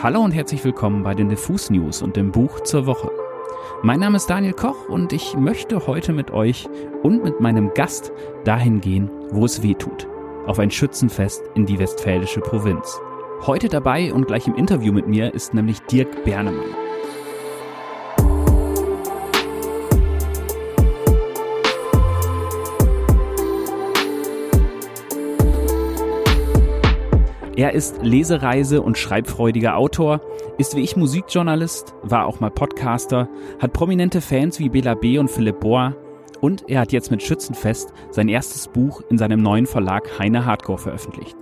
Hallo und herzlich willkommen bei den Diffus News und dem Buch zur Woche. Mein Name ist Daniel Koch und ich möchte heute mit euch und mit meinem Gast dahin gehen, wo es weh tut. Auf ein Schützenfest in die westfälische Provinz. Heute dabei und gleich im Interview mit mir ist nämlich Dirk Bernemann. Er ist Lesereise- und schreibfreudiger Autor, ist wie ich Musikjournalist, war auch mal Podcaster, hat prominente Fans wie Bela B. und Philipp Bohr und er hat jetzt mit Schützenfest sein erstes Buch in seinem neuen Verlag Heine Hardcore veröffentlicht.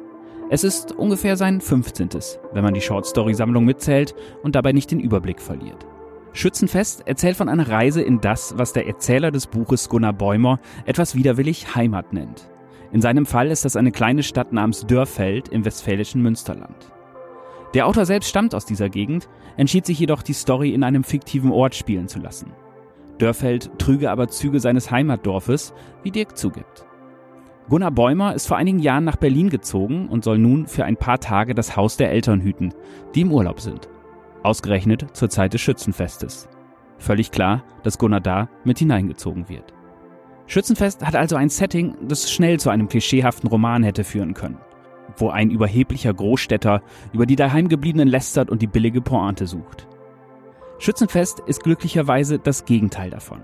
Es ist ungefähr sein 15. wenn man die Shortstory-Sammlung mitzählt und dabei nicht den Überblick verliert. Schützenfest erzählt von einer Reise in das, was der Erzähler des Buches Gunnar Bäumer etwas widerwillig Heimat nennt. In seinem Fall ist das eine kleine Stadt namens Dörfeld im westfälischen Münsterland. Der Autor selbst stammt aus dieser Gegend, entschied sich jedoch, die Story in einem fiktiven Ort spielen zu lassen. Dörfeld trüge aber Züge seines Heimatdorfes, wie Dirk zugibt. Gunnar Bäumer ist vor einigen Jahren nach Berlin gezogen und soll nun für ein paar Tage das Haus der Eltern hüten, die im Urlaub sind. Ausgerechnet zur Zeit des Schützenfestes. Völlig klar, dass Gunnar da mit hineingezogen wird. Schützenfest hat also ein Setting, das schnell zu einem klischeehaften Roman hätte führen können, wo ein überheblicher Großstädter über die daheimgebliebenen lästert und die billige Pointe sucht. Schützenfest ist glücklicherweise das Gegenteil davon.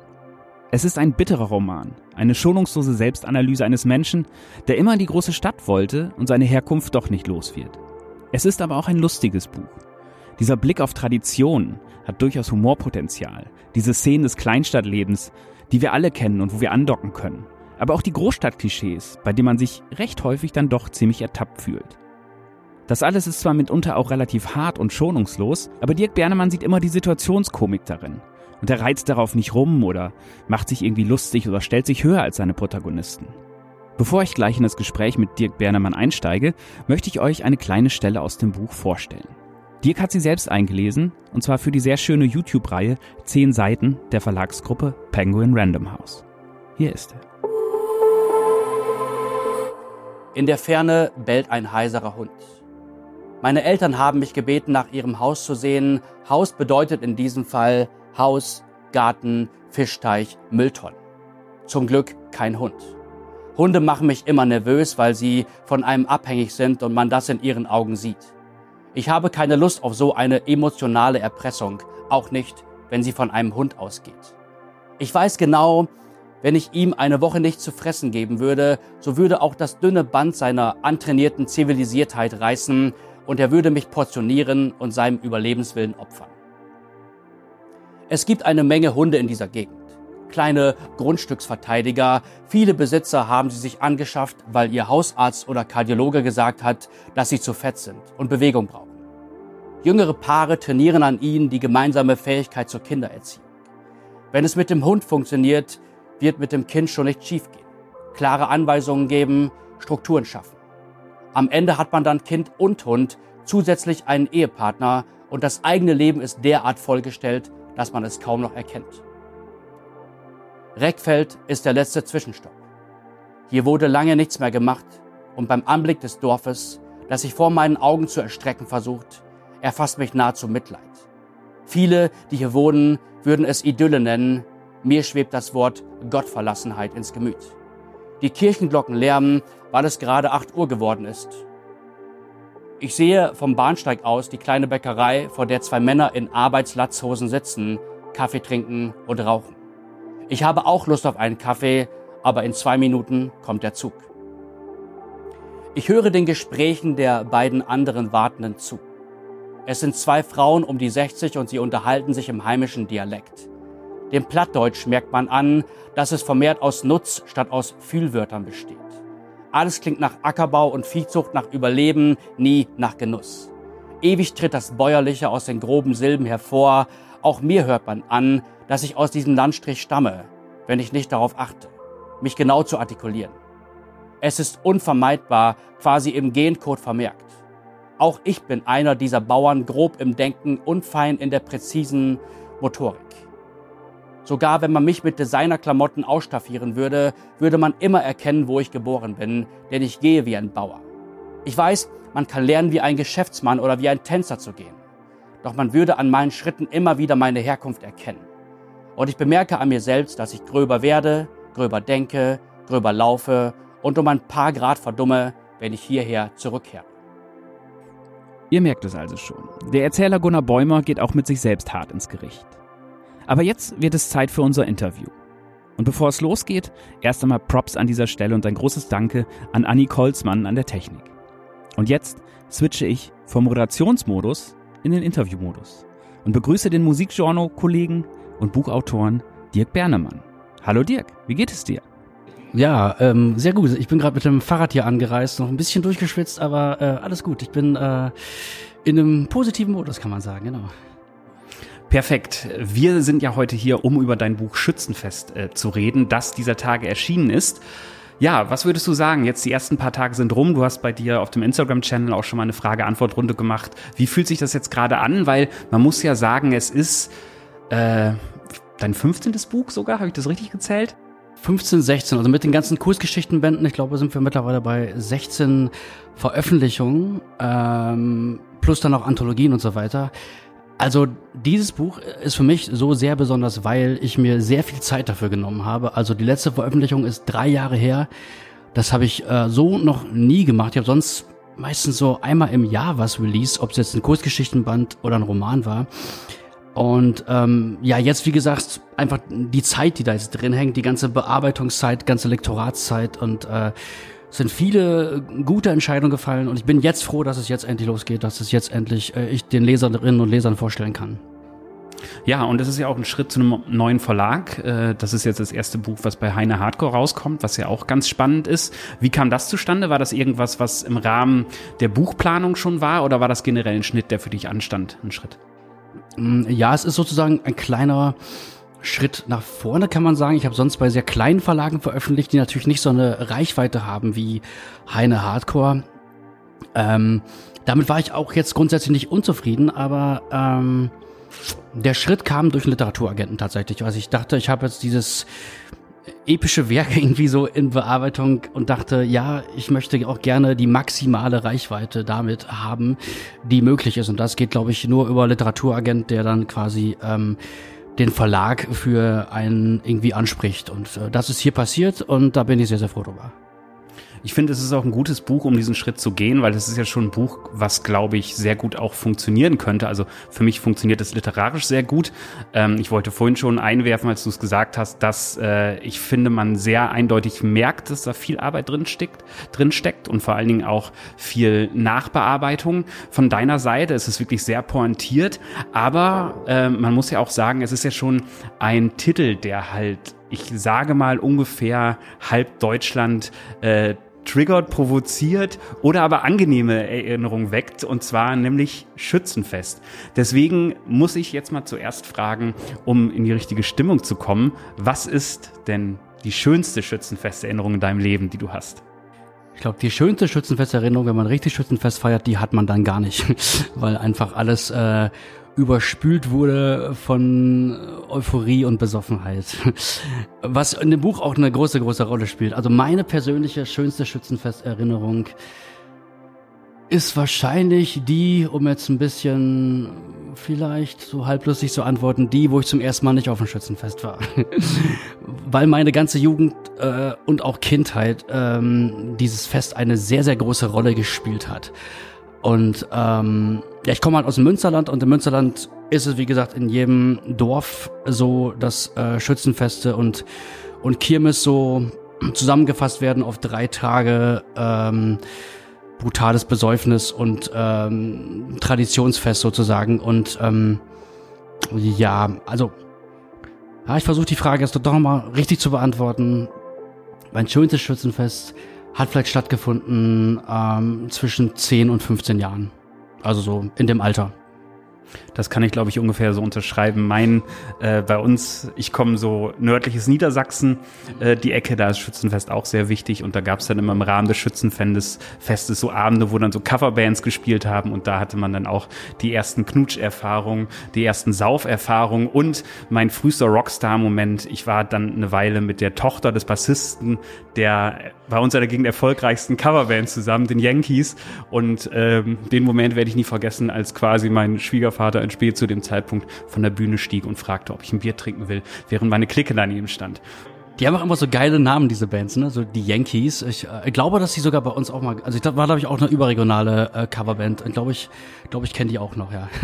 Es ist ein bitterer Roman, eine schonungslose Selbstanalyse eines Menschen, der immer in die große Stadt wollte und seine Herkunft doch nicht los wird. Es ist aber auch ein lustiges Buch. Dieser Blick auf Tradition hat durchaus Humorpotenzial. Diese Szenen des Kleinstadtlebens, die wir alle kennen und wo wir andocken können. Aber auch die Großstadtklischees, bei denen man sich recht häufig dann doch ziemlich ertappt fühlt. Das alles ist zwar mitunter auch relativ hart und schonungslos, aber Dirk Bernemann sieht immer die Situationskomik darin. Und er reizt darauf nicht rum oder macht sich irgendwie lustig oder stellt sich höher als seine Protagonisten. Bevor ich gleich in das Gespräch mit Dirk Bernemann einsteige, möchte ich euch eine kleine Stelle aus dem Buch vorstellen. Dirk hat sie selbst eingelesen, und zwar für die sehr schöne YouTube-Reihe 10 Seiten der Verlagsgruppe Penguin Random House. Hier ist er. In der Ferne bellt ein heiserer Hund. Meine Eltern haben mich gebeten, nach ihrem Haus zu sehen. Haus bedeutet in diesem Fall Haus, Garten, Fischteich, Mülltonnen. Zum Glück kein Hund. Hunde machen mich immer nervös, weil sie von einem abhängig sind und man das in ihren Augen sieht. Ich habe keine Lust auf so eine emotionale Erpressung, auch nicht, wenn sie von einem Hund ausgeht. Ich weiß genau, wenn ich ihm eine Woche nicht zu fressen geben würde, so würde auch das dünne Band seiner antrainierten Zivilisiertheit reißen und er würde mich portionieren und seinem Überlebenswillen opfern. Es gibt eine Menge Hunde in dieser Gegend. Kleine Grundstücksverteidiger. Viele Besitzer haben sie sich angeschafft, weil ihr Hausarzt oder Kardiologe gesagt hat, dass sie zu fett sind und Bewegung brauchen. Jüngere Paare trainieren an ihnen die gemeinsame Fähigkeit zur Kindererziehung. Wenn es mit dem Hund funktioniert, wird mit dem Kind schon nicht schiefgehen. Klare Anweisungen geben, Strukturen schaffen. Am Ende hat man dann Kind und Hund, zusätzlich einen Ehepartner und das eigene Leben ist derart vollgestellt, dass man es kaum noch erkennt. Reckfeld ist der letzte Zwischenstopp. Hier wurde lange nichts mehr gemacht und beim Anblick des Dorfes, das sich vor meinen Augen zu erstrecken versucht, erfasst mich nahezu Mitleid. Viele, die hier wohnen, würden es Idylle nennen, mir schwebt das Wort Gottverlassenheit ins Gemüt. Die Kirchenglocken lärmen, weil es gerade 8 Uhr geworden ist. Ich sehe vom Bahnsteig aus die kleine Bäckerei, vor der zwei Männer in Arbeitslatzhosen sitzen, Kaffee trinken und rauchen. Ich habe auch Lust auf einen Kaffee, aber in zwei Minuten kommt der Zug. Ich höre den Gesprächen der beiden anderen Wartenden zu. Es sind zwei Frauen um die 60 und sie unterhalten sich im heimischen Dialekt. Dem Plattdeutsch merkt man an, dass es vermehrt aus Nutz statt aus Fühlwörtern besteht. Alles klingt nach Ackerbau und Viehzucht, nach Überleben, nie nach Genuss. Ewig tritt das Bäuerliche aus den groben Silben hervor. Auch mir hört man an, dass ich aus diesem Landstrich stamme, wenn ich nicht darauf achte, mich genau zu artikulieren. Es ist unvermeidbar, quasi im Gencode vermerkt. Auch ich bin einer dieser Bauern, grob im Denken, unfein in der präzisen Motorik. Sogar wenn man mich mit Designerklamotten ausstaffieren würde, würde man immer erkennen, wo ich geboren bin, denn ich gehe wie ein Bauer. Ich weiß, man kann lernen, wie ein Geschäftsmann oder wie ein Tänzer zu gehen. doch man würde an meinen Schritten immer wieder meine Herkunft erkennen. Und ich bemerke an mir selbst, dass ich gröber werde, gröber denke, gröber laufe und um ein paar Grad verdumme, wenn ich hierher zurückkehre. Ihr merkt es also schon. Der Erzähler Gunnar Bäumer geht auch mit sich selbst hart ins Gericht. Aber jetzt wird es Zeit für unser Interview. Und bevor es losgeht, erst einmal Props an dieser Stelle und ein großes Danke an Anni Kolzmann an der Technik. Und jetzt switche ich vom Moderationsmodus in den Interviewmodus und begrüße den Musikjournal-Kollegen und Buchautoren Dirk Bernemann. Hallo Dirk, wie geht es dir? Ja, ähm, sehr gut. Ich bin gerade mit dem Fahrrad hier angereist, noch ein bisschen durchgeschwitzt, aber äh, alles gut. Ich bin äh, in einem positiven Modus, kann man sagen, genau. Perfekt. Wir sind ja heute hier, um über dein Buch Schützenfest äh, zu reden, das dieser Tage erschienen ist. Ja, was würdest du sagen? Jetzt die ersten paar Tage sind rum. Du hast bei dir auf dem Instagram-Channel auch schon mal eine Frage-Antwort-Runde gemacht. Wie fühlt sich das jetzt gerade an? Weil man muss ja sagen, es ist äh, dein 15. Buch sogar. Habe ich das richtig gezählt? 15, 16, also mit den ganzen Kursgeschichtenbänden, ich glaube, sind wir mittlerweile bei 16 Veröffentlichungen, ähm, plus dann auch Anthologien und so weiter. Also dieses Buch ist für mich so sehr besonders, weil ich mir sehr viel Zeit dafür genommen habe. Also die letzte Veröffentlichung ist drei Jahre her. Das habe ich äh, so noch nie gemacht. Ich habe sonst meistens so einmal im Jahr was released, ob es jetzt ein Kurzgeschichtenband oder ein Roman war. Und ähm, ja, jetzt wie gesagt, einfach die Zeit, die da jetzt drin hängt, die ganze Bearbeitungszeit, ganze Lektoratszeit und äh, sind viele gute Entscheidungen gefallen und ich bin jetzt froh, dass es jetzt endlich losgeht, dass es jetzt endlich äh, ich den Leserinnen und Lesern vorstellen kann. Ja, und es ist ja auch ein Schritt zu einem neuen Verlag. Äh, das ist jetzt das erste Buch, was bei Heine Hardcore rauskommt, was ja auch ganz spannend ist. Wie kam das zustande? War das irgendwas, was im Rahmen der Buchplanung schon war oder war das generell ein Schnitt, der für dich anstand, ein Schritt? Mm, ja, es ist sozusagen ein kleiner Schritt nach vorne, kann man sagen. Ich habe sonst bei sehr kleinen Verlagen veröffentlicht, die natürlich nicht so eine Reichweite haben wie Heine Hardcore. Ähm, damit war ich auch jetzt grundsätzlich nicht unzufrieden, aber ähm, der Schritt kam durch einen Literaturagenten tatsächlich. Also ich dachte, ich habe jetzt dieses epische Werk irgendwie so in Bearbeitung und dachte, ja, ich möchte auch gerne die maximale Reichweite damit haben, die möglich ist. Und das geht, glaube ich, nur über Literaturagent, der dann quasi ähm, den Verlag für einen irgendwie anspricht. Und äh, das ist hier passiert und da bin ich sehr, sehr froh drüber. Ich finde, es ist auch ein gutes Buch, um diesen Schritt zu gehen, weil es ist ja schon ein Buch, was, glaube ich, sehr gut auch funktionieren könnte. Also für mich funktioniert es literarisch sehr gut. Ähm, ich wollte vorhin schon einwerfen, als du es gesagt hast, dass äh, ich finde, man sehr eindeutig merkt, dass da viel Arbeit drin steckt, drin steckt und vor allen Dingen auch viel Nachbearbeitung von deiner Seite. Es ist wirklich sehr pointiert, aber äh, man muss ja auch sagen, es ist ja schon ein Titel, der halt ich sage mal ungefähr halb Deutschland äh, triggert, provoziert oder aber angenehme Erinnerungen weckt, und zwar nämlich Schützenfest. Deswegen muss ich jetzt mal zuerst fragen, um in die richtige Stimmung zu kommen, was ist denn die schönste Schützenfesterinnerung in deinem Leben, die du hast? Ich glaube, die schönste Schützenfesterinnerung, wenn man richtig Schützenfest feiert, die hat man dann gar nicht, weil einfach alles äh, überspült wurde von Euphorie und Besoffenheit. Was in dem Buch auch eine große, große Rolle spielt. Also meine persönliche schönste Schützenfesterinnerung ist wahrscheinlich die, um jetzt ein bisschen vielleicht so halblustig zu antworten, die, wo ich zum ersten Mal nicht auf dem Schützenfest war. Weil meine ganze Jugend äh, und auch Kindheit ähm, dieses Fest eine sehr, sehr große Rolle gespielt hat. Und ähm, ja, ich komme halt aus dem Münsterland und im Münsterland ist es, wie gesagt, in jedem Dorf so, dass äh, Schützenfeste und, und Kirmes so zusammengefasst werden auf drei Tage ähm, brutales Besäufnis und ähm, Traditionsfest sozusagen. Und ähm, ja, also ja, ich versuche die Frage jetzt doch mal richtig zu beantworten. Mein schönstes Schützenfest hat vielleicht stattgefunden ähm, zwischen 10 und 15 Jahren. Also so in dem Alter. Das kann ich, glaube ich, ungefähr so unterschreiben. Mein, äh, bei uns, ich komme so nördliches Niedersachsen, äh, die Ecke, da ist Schützenfest auch sehr wichtig und da gab es dann immer im Rahmen des Schützenfestes Festes so Abende, wo dann so Coverbands gespielt haben und da hatte man dann auch die ersten Knutscherfahrungen, die ersten Sauferfahrungen und mein frühester Rockstar-Moment. Ich war dann eine Weile mit der Tochter des Bassisten der bei uns in der Gegend erfolgreichsten Coverband zusammen, den Yankees und ähm, den Moment werde ich nie vergessen, als quasi mein Schwiegervater ins Spiel zu dem Zeitpunkt von der Bühne stieg und fragte, ob ich ein Bier trinken will, während meine Clique daneben stand. Die haben auch immer so geile Namen, diese Bands, ne? So die Yankees. Ich äh, glaube, dass die sogar bei uns auch mal, also ich war, glaube ich, auch eine überregionale äh, Coverband. Ich glaube, ich, glaube ich, kenne die auch noch, ja.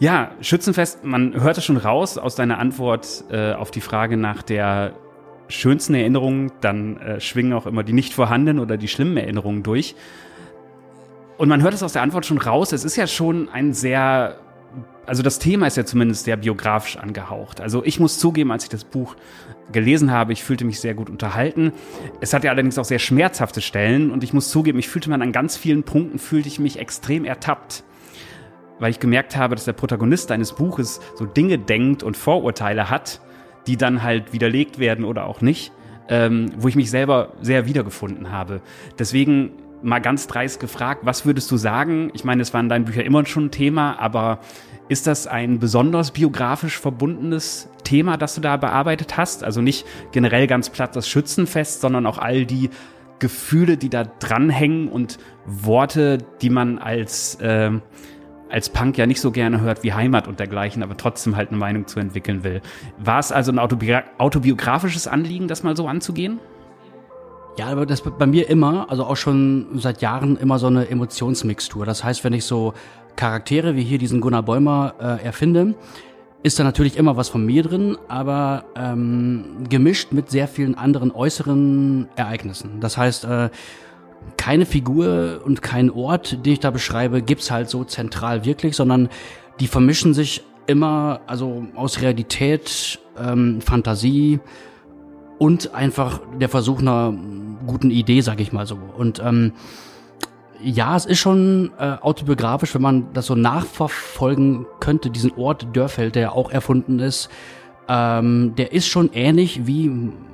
Ja, Schützenfest, man hörte schon raus aus deiner Antwort äh, auf die Frage nach der schönsten Erinnerung, dann äh, schwingen auch immer die nicht vorhandenen oder die schlimmen Erinnerungen durch. Und man hört es aus der Antwort schon raus, es ist ja schon ein sehr, also das Thema ist ja zumindest sehr biografisch angehaucht. Also ich muss zugeben, als ich das Buch gelesen habe, ich fühlte mich sehr gut unterhalten. Es hat ja allerdings auch sehr schmerzhafte Stellen und ich muss zugeben, ich fühlte man an ganz vielen Punkten fühlte ich mich extrem ertappt weil ich gemerkt habe, dass der Protagonist eines Buches so Dinge denkt und Vorurteile hat, die dann halt widerlegt werden oder auch nicht, ähm, wo ich mich selber sehr wiedergefunden habe. Deswegen mal ganz dreist gefragt, was würdest du sagen? Ich meine, es war in deinen Büchern immer schon ein Thema, aber ist das ein besonders biografisch verbundenes Thema, das du da bearbeitet hast? Also nicht generell ganz platt das Schützenfest, sondern auch all die Gefühle, die da dranhängen und Worte, die man als äh, als Punk ja nicht so gerne hört wie Heimat und dergleichen, aber trotzdem halt eine Meinung zu entwickeln will. War es also ein autobi autobiografisches Anliegen, das mal so anzugehen? Ja, aber das bei mir immer, also auch schon seit Jahren immer so eine Emotionsmixtur. Das heißt, wenn ich so Charaktere wie hier diesen Gunnar Bäumer äh, erfinde, ist da natürlich immer was von mir drin, aber ähm, gemischt mit sehr vielen anderen äußeren Ereignissen. Das heißt, äh, keine Figur und kein Ort, den ich da beschreibe, gibt's halt so zentral wirklich, sondern die vermischen sich immer, also aus Realität, ähm, Fantasie und einfach der Versuch einer guten Idee, sag ich mal so. Und ähm, ja, es ist schon äh, autobiografisch, wenn man das so nachverfolgen könnte, diesen Ort Dörfeld, der auch erfunden ist. Ähm, der ist schon ähnlich wie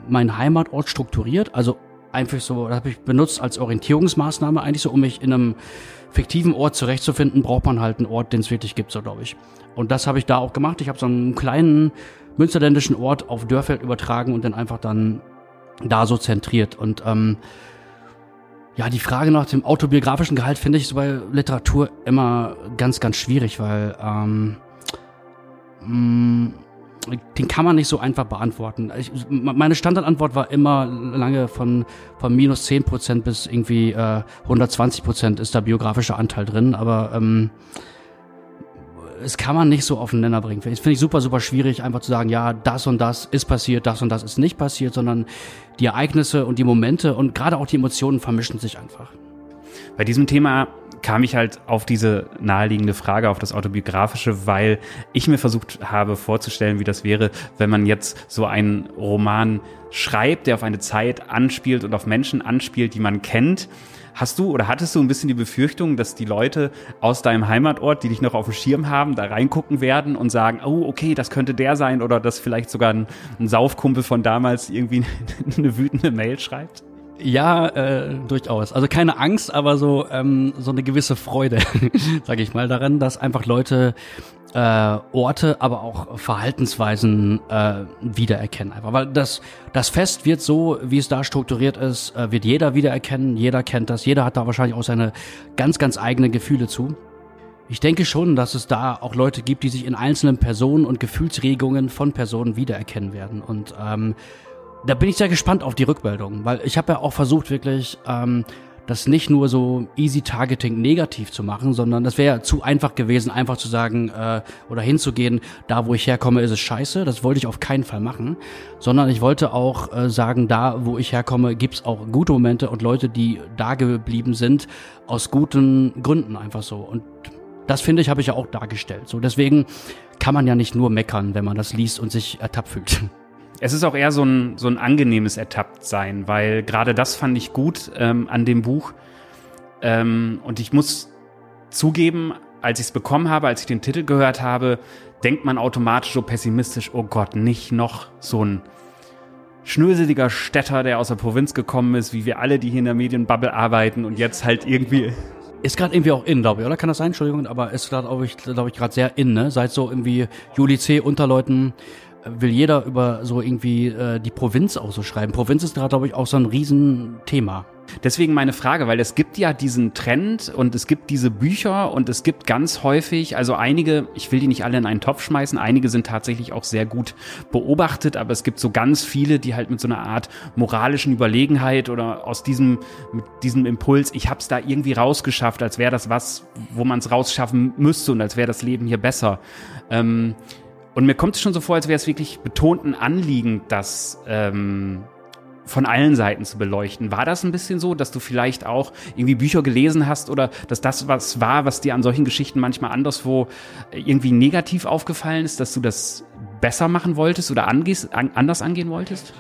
mein Heimatort strukturiert, also einfach so, das habe ich benutzt als Orientierungsmaßnahme, eigentlich so, um mich in einem fiktiven Ort zurechtzufinden, braucht man halt einen Ort, den es wirklich gibt, so glaube ich. Und das habe ich da auch gemacht. Ich habe so einen kleinen münsterländischen Ort auf Dörfeld übertragen und dann einfach dann da so zentriert. Und ähm, ja, die Frage nach dem autobiografischen Gehalt finde ich so bei Literatur immer ganz, ganz schwierig, weil ähm, mh, mm, den kann man nicht so einfach beantworten. Ich, meine Standardantwort war immer lange von, von minus zehn Prozent bis irgendwie äh, 120 Prozent ist da biografischer Anteil drin, aber ähm, es kann man nicht so auf den Nenner bringen. Das finde ich super, super schwierig, einfach zu sagen, ja, das und das ist passiert, das und das ist nicht passiert, sondern die Ereignisse und die Momente und gerade auch die Emotionen vermischen sich einfach. Bei diesem Thema kam ich halt auf diese naheliegende Frage, auf das Autobiografische, weil ich mir versucht habe vorzustellen, wie das wäre, wenn man jetzt so einen Roman schreibt, der auf eine Zeit anspielt und auf Menschen anspielt, die man kennt. Hast du oder hattest du ein bisschen die Befürchtung, dass die Leute aus deinem Heimatort, die dich noch auf dem Schirm haben, da reingucken werden und sagen, oh, okay, das könnte der sein oder dass vielleicht sogar ein, ein Saufkumpel von damals irgendwie eine wütende Mail schreibt? Ja, äh, durchaus. Also keine Angst, aber so ähm, so eine gewisse Freude, sage ich mal, daran, dass einfach Leute äh, Orte, aber auch Verhaltensweisen äh, wiedererkennen. Einfach, weil das das Fest wird so, wie es da strukturiert ist, äh, wird jeder wiedererkennen. Jeder kennt das. Jeder hat da wahrscheinlich auch seine ganz ganz eigenen Gefühle zu. Ich denke schon, dass es da auch Leute gibt, die sich in einzelnen Personen und Gefühlsregungen von Personen wiedererkennen werden und ähm, da bin ich sehr gespannt auf die Rückmeldung, weil ich habe ja auch versucht, wirklich ähm, das nicht nur so easy Targeting negativ zu machen, sondern das wäre ja zu einfach gewesen, einfach zu sagen äh, oder hinzugehen, da wo ich herkomme, ist es scheiße. Das wollte ich auf keinen Fall machen, sondern ich wollte auch äh, sagen, da wo ich herkomme, gibt's auch gute Momente und Leute, die da geblieben sind, aus guten Gründen einfach so. Und das finde ich, habe ich ja auch dargestellt. So deswegen kann man ja nicht nur meckern, wenn man das liest und sich ertappt fühlt. Es ist auch eher so ein, so ein angenehmes Ertapptsein, weil gerade das fand ich gut ähm, an dem Buch. Ähm, und ich muss zugeben, als ich es bekommen habe, als ich den Titel gehört habe, denkt man automatisch so pessimistisch, oh Gott, nicht noch so ein schnöseliger Städter, der aus der Provinz gekommen ist, wie wir alle, die hier in der Medienbubble arbeiten und jetzt halt irgendwie ist gerade irgendwie auch in, glaube ich, oder? Kann das sein? Entschuldigung, aber ist gerade, glaube ich, glaube ich, gerade sehr in, ne? Seit so irgendwie Juli C. Unterleuten will jeder über so irgendwie äh, die Provinz auch so schreiben. Provinz ist gerade, glaube ich, auch so ein Riesenthema. Deswegen meine Frage, weil es gibt ja diesen Trend und es gibt diese Bücher und es gibt ganz häufig, also einige, ich will die nicht alle in einen Topf schmeißen, einige sind tatsächlich auch sehr gut beobachtet, aber es gibt so ganz viele, die halt mit so einer Art moralischen Überlegenheit oder aus diesem, mit diesem Impuls, ich hab's da irgendwie rausgeschafft, als wäre das was, wo man es rausschaffen müsste und als wäre das Leben hier besser. Ähm, und mir kommt es schon so vor, als wäre es wirklich betont ein Anliegen, das ähm, von allen Seiten zu beleuchten. War das ein bisschen so, dass du vielleicht auch irgendwie Bücher gelesen hast oder dass das was war, was dir an solchen Geschichten manchmal anderswo irgendwie negativ aufgefallen ist, dass du das besser machen wolltest oder angehst, an, anders angehen wolltest?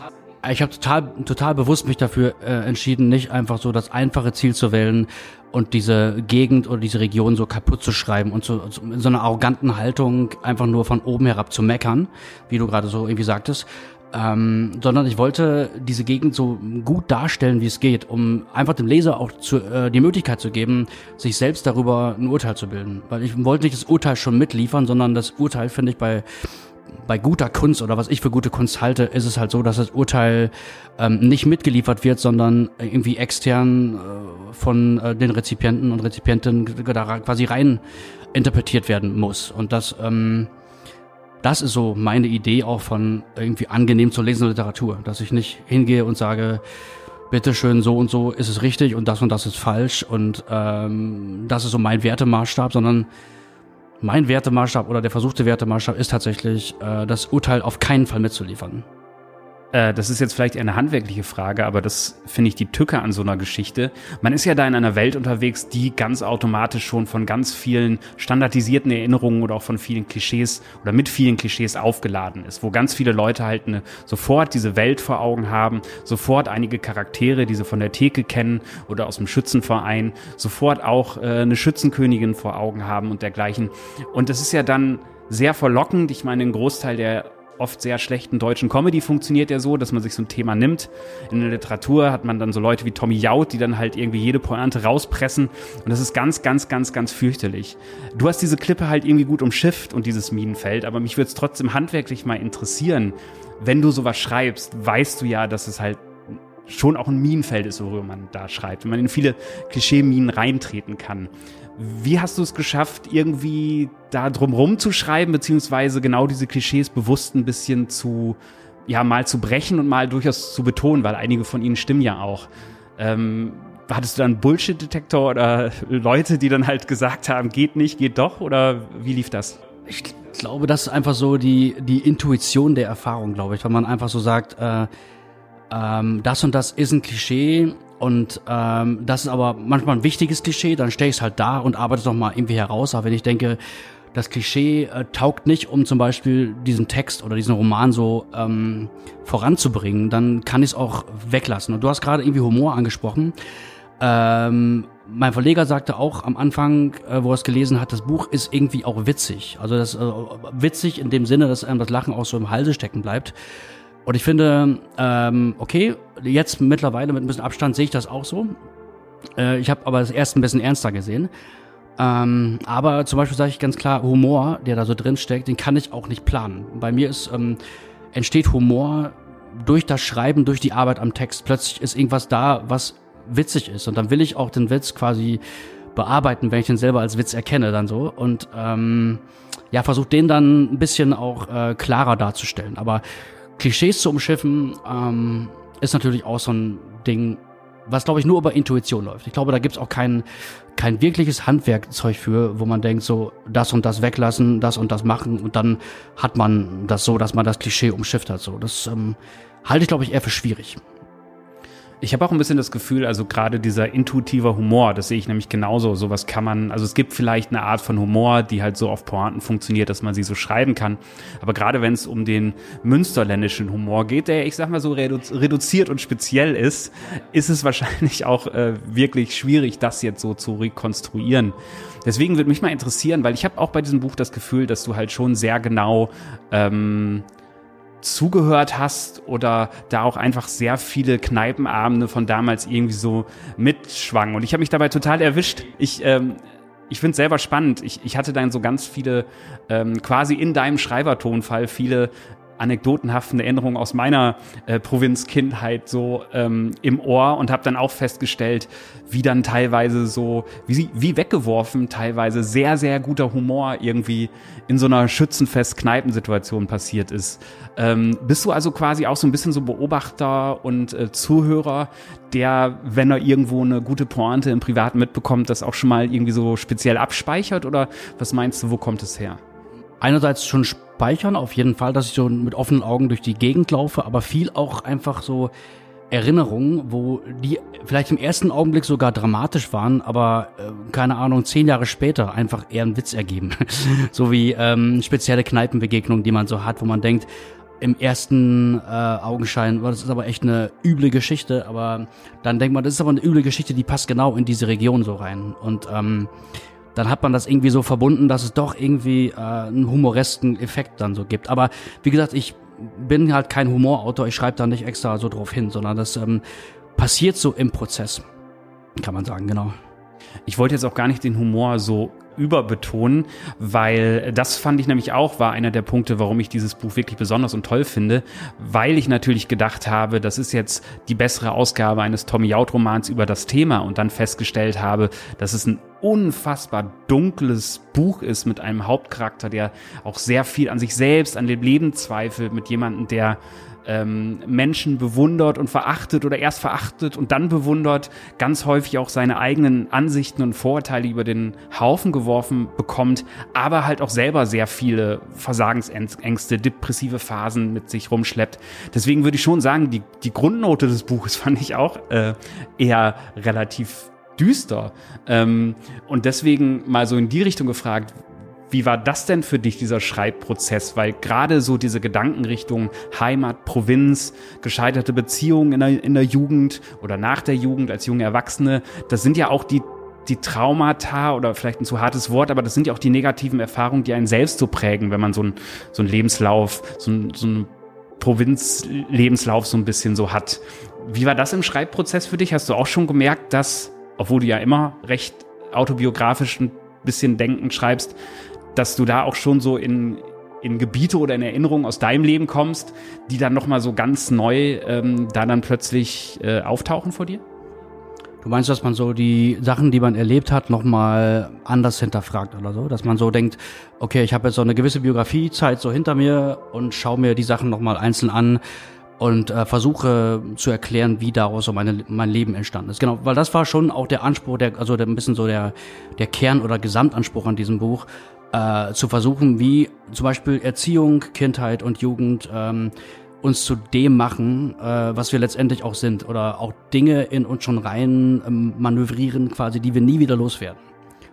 Ich habe total, total bewusst mich dafür äh, entschieden, nicht einfach so das einfache Ziel zu wählen und diese Gegend oder diese Region so kaputt zu schreiben und so, so in so einer arroganten Haltung einfach nur von oben herab zu meckern, wie du gerade so irgendwie sagtest, ähm, sondern ich wollte diese Gegend so gut darstellen, wie es geht, um einfach dem Leser auch zu, äh, die Möglichkeit zu geben, sich selbst darüber ein Urteil zu bilden. Weil ich wollte nicht das Urteil schon mitliefern, sondern das Urteil finde ich bei bei guter Kunst oder was ich für gute Kunst halte, ist es halt so, dass das Urteil ähm, nicht mitgeliefert wird, sondern irgendwie extern äh, von äh, den Rezipienten und Rezipientinnen da quasi rein interpretiert werden muss. Und das, ähm, das ist so meine Idee auch von irgendwie angenehm zu lesender Literatur, dass ich nicht hingehe und sage, bitteschön, so und so ist es richtig und das und das ist falsch und ähm, das ist so mein Wertemaßstab, sondern mein Wertemaßstab oder der versuchte Wertemaßstab ist tatsächlich, äh, das Urteil auf keinen Fall mitzuliefern. Äh, das ist jetzt vielleicht eher eine handwerkliche Frage, aber das finde ich die Tücke an so einer Geschichte. Man ist ja da in einer Welt unterwegs, die ganz automatisch schon von ganz vielen standardisierten Erinnerungen oder auch von vielen Klischees oder mit vielen Klischees aufgeladen ist, wo ganz viele Leute halt eine, sofort diese Welt vor Augen haben, sofort einige Charaktere, die sie von der Theke kennen oder aus dem Schützenverein, sofort auch äh, eine Schützenkönigin vor Augen haben und dergleichen. Und das ist ja dann sehr verlockend. Ich meine, ein Großteil der oft sehr schlechten deutschen Comedy funktioniert ja so, dass man sich so ein Thema nimmt. In der Literatur hat man dann so Leute wie Tommy Jaud, die dann halt irgendwie jede Pointe rauspressen. Und das ist ganz, ganz, ganz, ganz fürchterlich. Du hast diese Klippe halt irgendwie gut umschifft und dieses Minenfeld, aber mich würde es trotzdem handwerklich mal interessieren. Wenn du sowas schreibst, weißt du ja, dass es halt schon auch ein Minenfeld ist, worüber man da schreibt, wenn man in viele Klischee-Minen reintreten kann. Wie hast du es geschafft, irgendwie da drumrum zu schreiben, beziehungsweise genau diese Klischees bewusst ein bisschen zu, ja, mal zu brechen und mal durchaus zu betonen, weil einige von ihnen stimmen ja auch. Ähm, hattest du dann Bullshit-Detektor oder Leute, die dann halt gesagt haben, geht nicht, geht doch, oder wie lief das? Ich glaube, das ist einfach so die, die Intuition der Erfahrung, glaube ich, wenn man einfach so sagt, äh, ähm, das und das ist ein Klischee und ähm, das ist aber manchmal ein wichtiges Klischee, dann stelle ich es halt da und arbeite es nochmal irgendwie heraus. Aber wenn ich denke, das Klischee äh, taugt nicht, um zum Beispiel diesen Text oder diesen Roman so ähm, voranzubringen, dann kann ich es auch weglassen. Und du hast gerade irgendwie Humor angesprochen. Ähm, mein Verleger sagte auch am Anfang, äh, wo er es gelesen hat, das Buch ist irgendwie auch witzig. Also das äh, witzig in dem Sinne, dass einem das Lachen auch so im Halse stecken bleibt. Und ich finde, ähm, okay, jetzt mittlerweile mit ein bisschen Abstand sehe ich das auch so. Äh, ich habe aber das erst ein bisschen ernster gesehen. Ähm, aber zum Beispiel sage ich ganz klar, Humor, der da so drin steckt, den kann ich auch nicht planen. Bei mir ist, ähm, entsteht Humor durch das Schreiben, durch die Arbeit am Text. Plötzlich ist irgendwas da, was witzig ist. Und dann will ich auch den Witz quasi bearbeiten, wenn ich den selber als Witz erkenne, dann so. Und ähm, ja, versuche den dann ein bisschen auch äh, klarer darzustellen. Aber Klischees zu umschiffen, ähm, ist natürlich auch so ein Ding, was glaube ich nur über Intuition läuft. Ich glaube, da gibt's auch kein, kein wirkliches Handwerkzeug für, wo man denkt, so das und das weglassen, das und das machen und dann hat man das so, dass man das Klischee umschifft hat. So, das ähm, halte ich glaube ich eher für schwierig. Ich habe auch ein bisschen das Gefühl, also gerade dieser intuitive Humor, das sehe ich nämlich genauso. Sowas kann man, also es gibt vielleicht eine Art von Humor, die halt so auf Pointen funktioniert, dass man sie so schreiben kann. Aber gerade wenn es um den münsterländischen Humor geht, der, ich sag mal so reduziert und speziell ist, ist es wahrscheinlich auch äh, wirklich schwierig, das jetzt so zu rekonstruieren. Deswegen würde mich mal interessieren, weil ich habe auch bei diesem Buch das Gefühl, dass du halt schon sehr genau ähm, zugehört hast oder da auch einfach sehr viele Kneipenabende von damals irgendwie so mitschwangen. Und ich habe mich dabei total erwischt. Ich, ähm, ich finde es selber spannend. Ich, ich hatte dann so ganz viele, ähm, quasi in deinem Schreibertonfall, viele anekdotenhaften Erinnerungen aus meiner äh, Provinzkindheit so ähm, im Ohr und habe dann auch festgestellt, wie dann teilweise so, wie, wie weggeworfen, teilweise sehr, sehr guter Humor irgendwie in so einer Schützenfest-Kneipensituation passiert ist. Ähm, bist du also quasi auch so ein bisschen so Beobachter und äh, Zuhörer, der, wenn er irgendwo eine gute Pointe im Privaten mitbekommt, das auch schon mal irgendwie so speziell abspeichert? Oder was meinst du, wo kommt es her? Einerseits schon speichern, auf jeden Fall, dass ich so mit offenen Augen durch die Gegend laufe, aber viel auch einfach so Erinnerungen, wo die vielleicht im ersten Augenblick sogar dramatisch waren, aber äh, keine Ahnung, zehn Jahre später einfach eher einen Witz ergeben. so wie ähm, spezielle Kneipenbegegnungen, die man so hat, wo man denkt, im ersten äh, Augenschein, das ist aber echt eine üble Geschichte, aber dann denkt man, das ist aber eine üble Geschichte, die passt genau in diese Region so rein. Und ähm, dann hat man das irgendwie so verbunden, dass es doch irgendwie äh, einen humoresken Effekt dann so gibt. Aber wie gesagt, ich bin halt kein Humorautor, ich schreibe da nicht extra so drauf hin, sondern das ähm, passiert so im Prozess, kann man sagen, genau. Ich wollte jetzt auch gar nicht den Humor so überbetonen, weil das fand ich nämlich auch, war einer der Punkte, warum ich dieses Buch wirklich besonders und toll finde, weil ich natürlich gedacht habe, das ist jetzt die bessere Ausgabe eines Tommy Jaud Romans über das Thema und dann festgestellt habe, dass es ein unfassbar dunkles Buch ist mit einem Hauptcharakter, der auch sehr viel an sich selbst, an dem Leben zweifelt, mit jemandem, der ähm, Menschen bewundert und verachtet oder erst verachtet und dann bewundert, ganz häufig auch seine eigenen Ansichten und Vorurteile über den Haufen geworfen bekommt, aber halt auch selber sehr viele Versagensängste, depressive Phasen mit sich rumschleppt. Deswegen würde ich schon sagen, die, die Grundnote des Buches fand ich auch äh, eher relativ düster. Ähm, und deswegen mal so in die Richtung gefragt, wie war das denn für dich, dieser Schreibprozess? Weil gerade so diese Gedankenrichtung Heimat, Provinz, gescheiterte Beziehungen in der, in der Jugend oder nach der Jugend als junge Erwachsene, das sind ja auch die, die Traumata oder vielleicht ein zu hartes Wort, aber das sind ja auch die negativen Erfahrungen, die einen selbst so prägen, wenn man so, ein, so einen Lebenslauf, so, ein, so einen Provinzlebenslauf so ein bisschen so hat. Wie war das im Schreibprozess für dich? Hast du auch schon gemerkt, dass, obwohl du ja immer recht autobiografisch ein bisschen denkend schreibst, dass du da auch schon so in, in Gebiete oder in Erinnerungen aus deinem Leben kommst, die dann nochmal so ganz neu ähm, da dann plötzlich äh, auftauchen vor dir? Du meinst, dass man so die Sachen, die man erlebt hat, nochmal anders hinterfragt oder so? Dass man so denkt, okay, ich habe jetzt so eine gewisse Biografiezeit so hinter mir und schaue mir die Sachen nochmal einzeln an und äh, versuche zu erklären, wie daraus so meine, mein Leben entstanden ist. Genau, weil das war schon auch der Anspruch, der, also der, ein bisschen so der, der Kern oder Gesamtanspruch an diesem Buch, äh, zu versuchen, wie zum Beispiel Erziehung, Kindheit und Jugend ähm, uns zu dem machen, äh, was wir letztendlich auch sind. Oder auch Dinge in uns schon rein ähm, manövrieren, quasi, die wir nie wieder loswerden.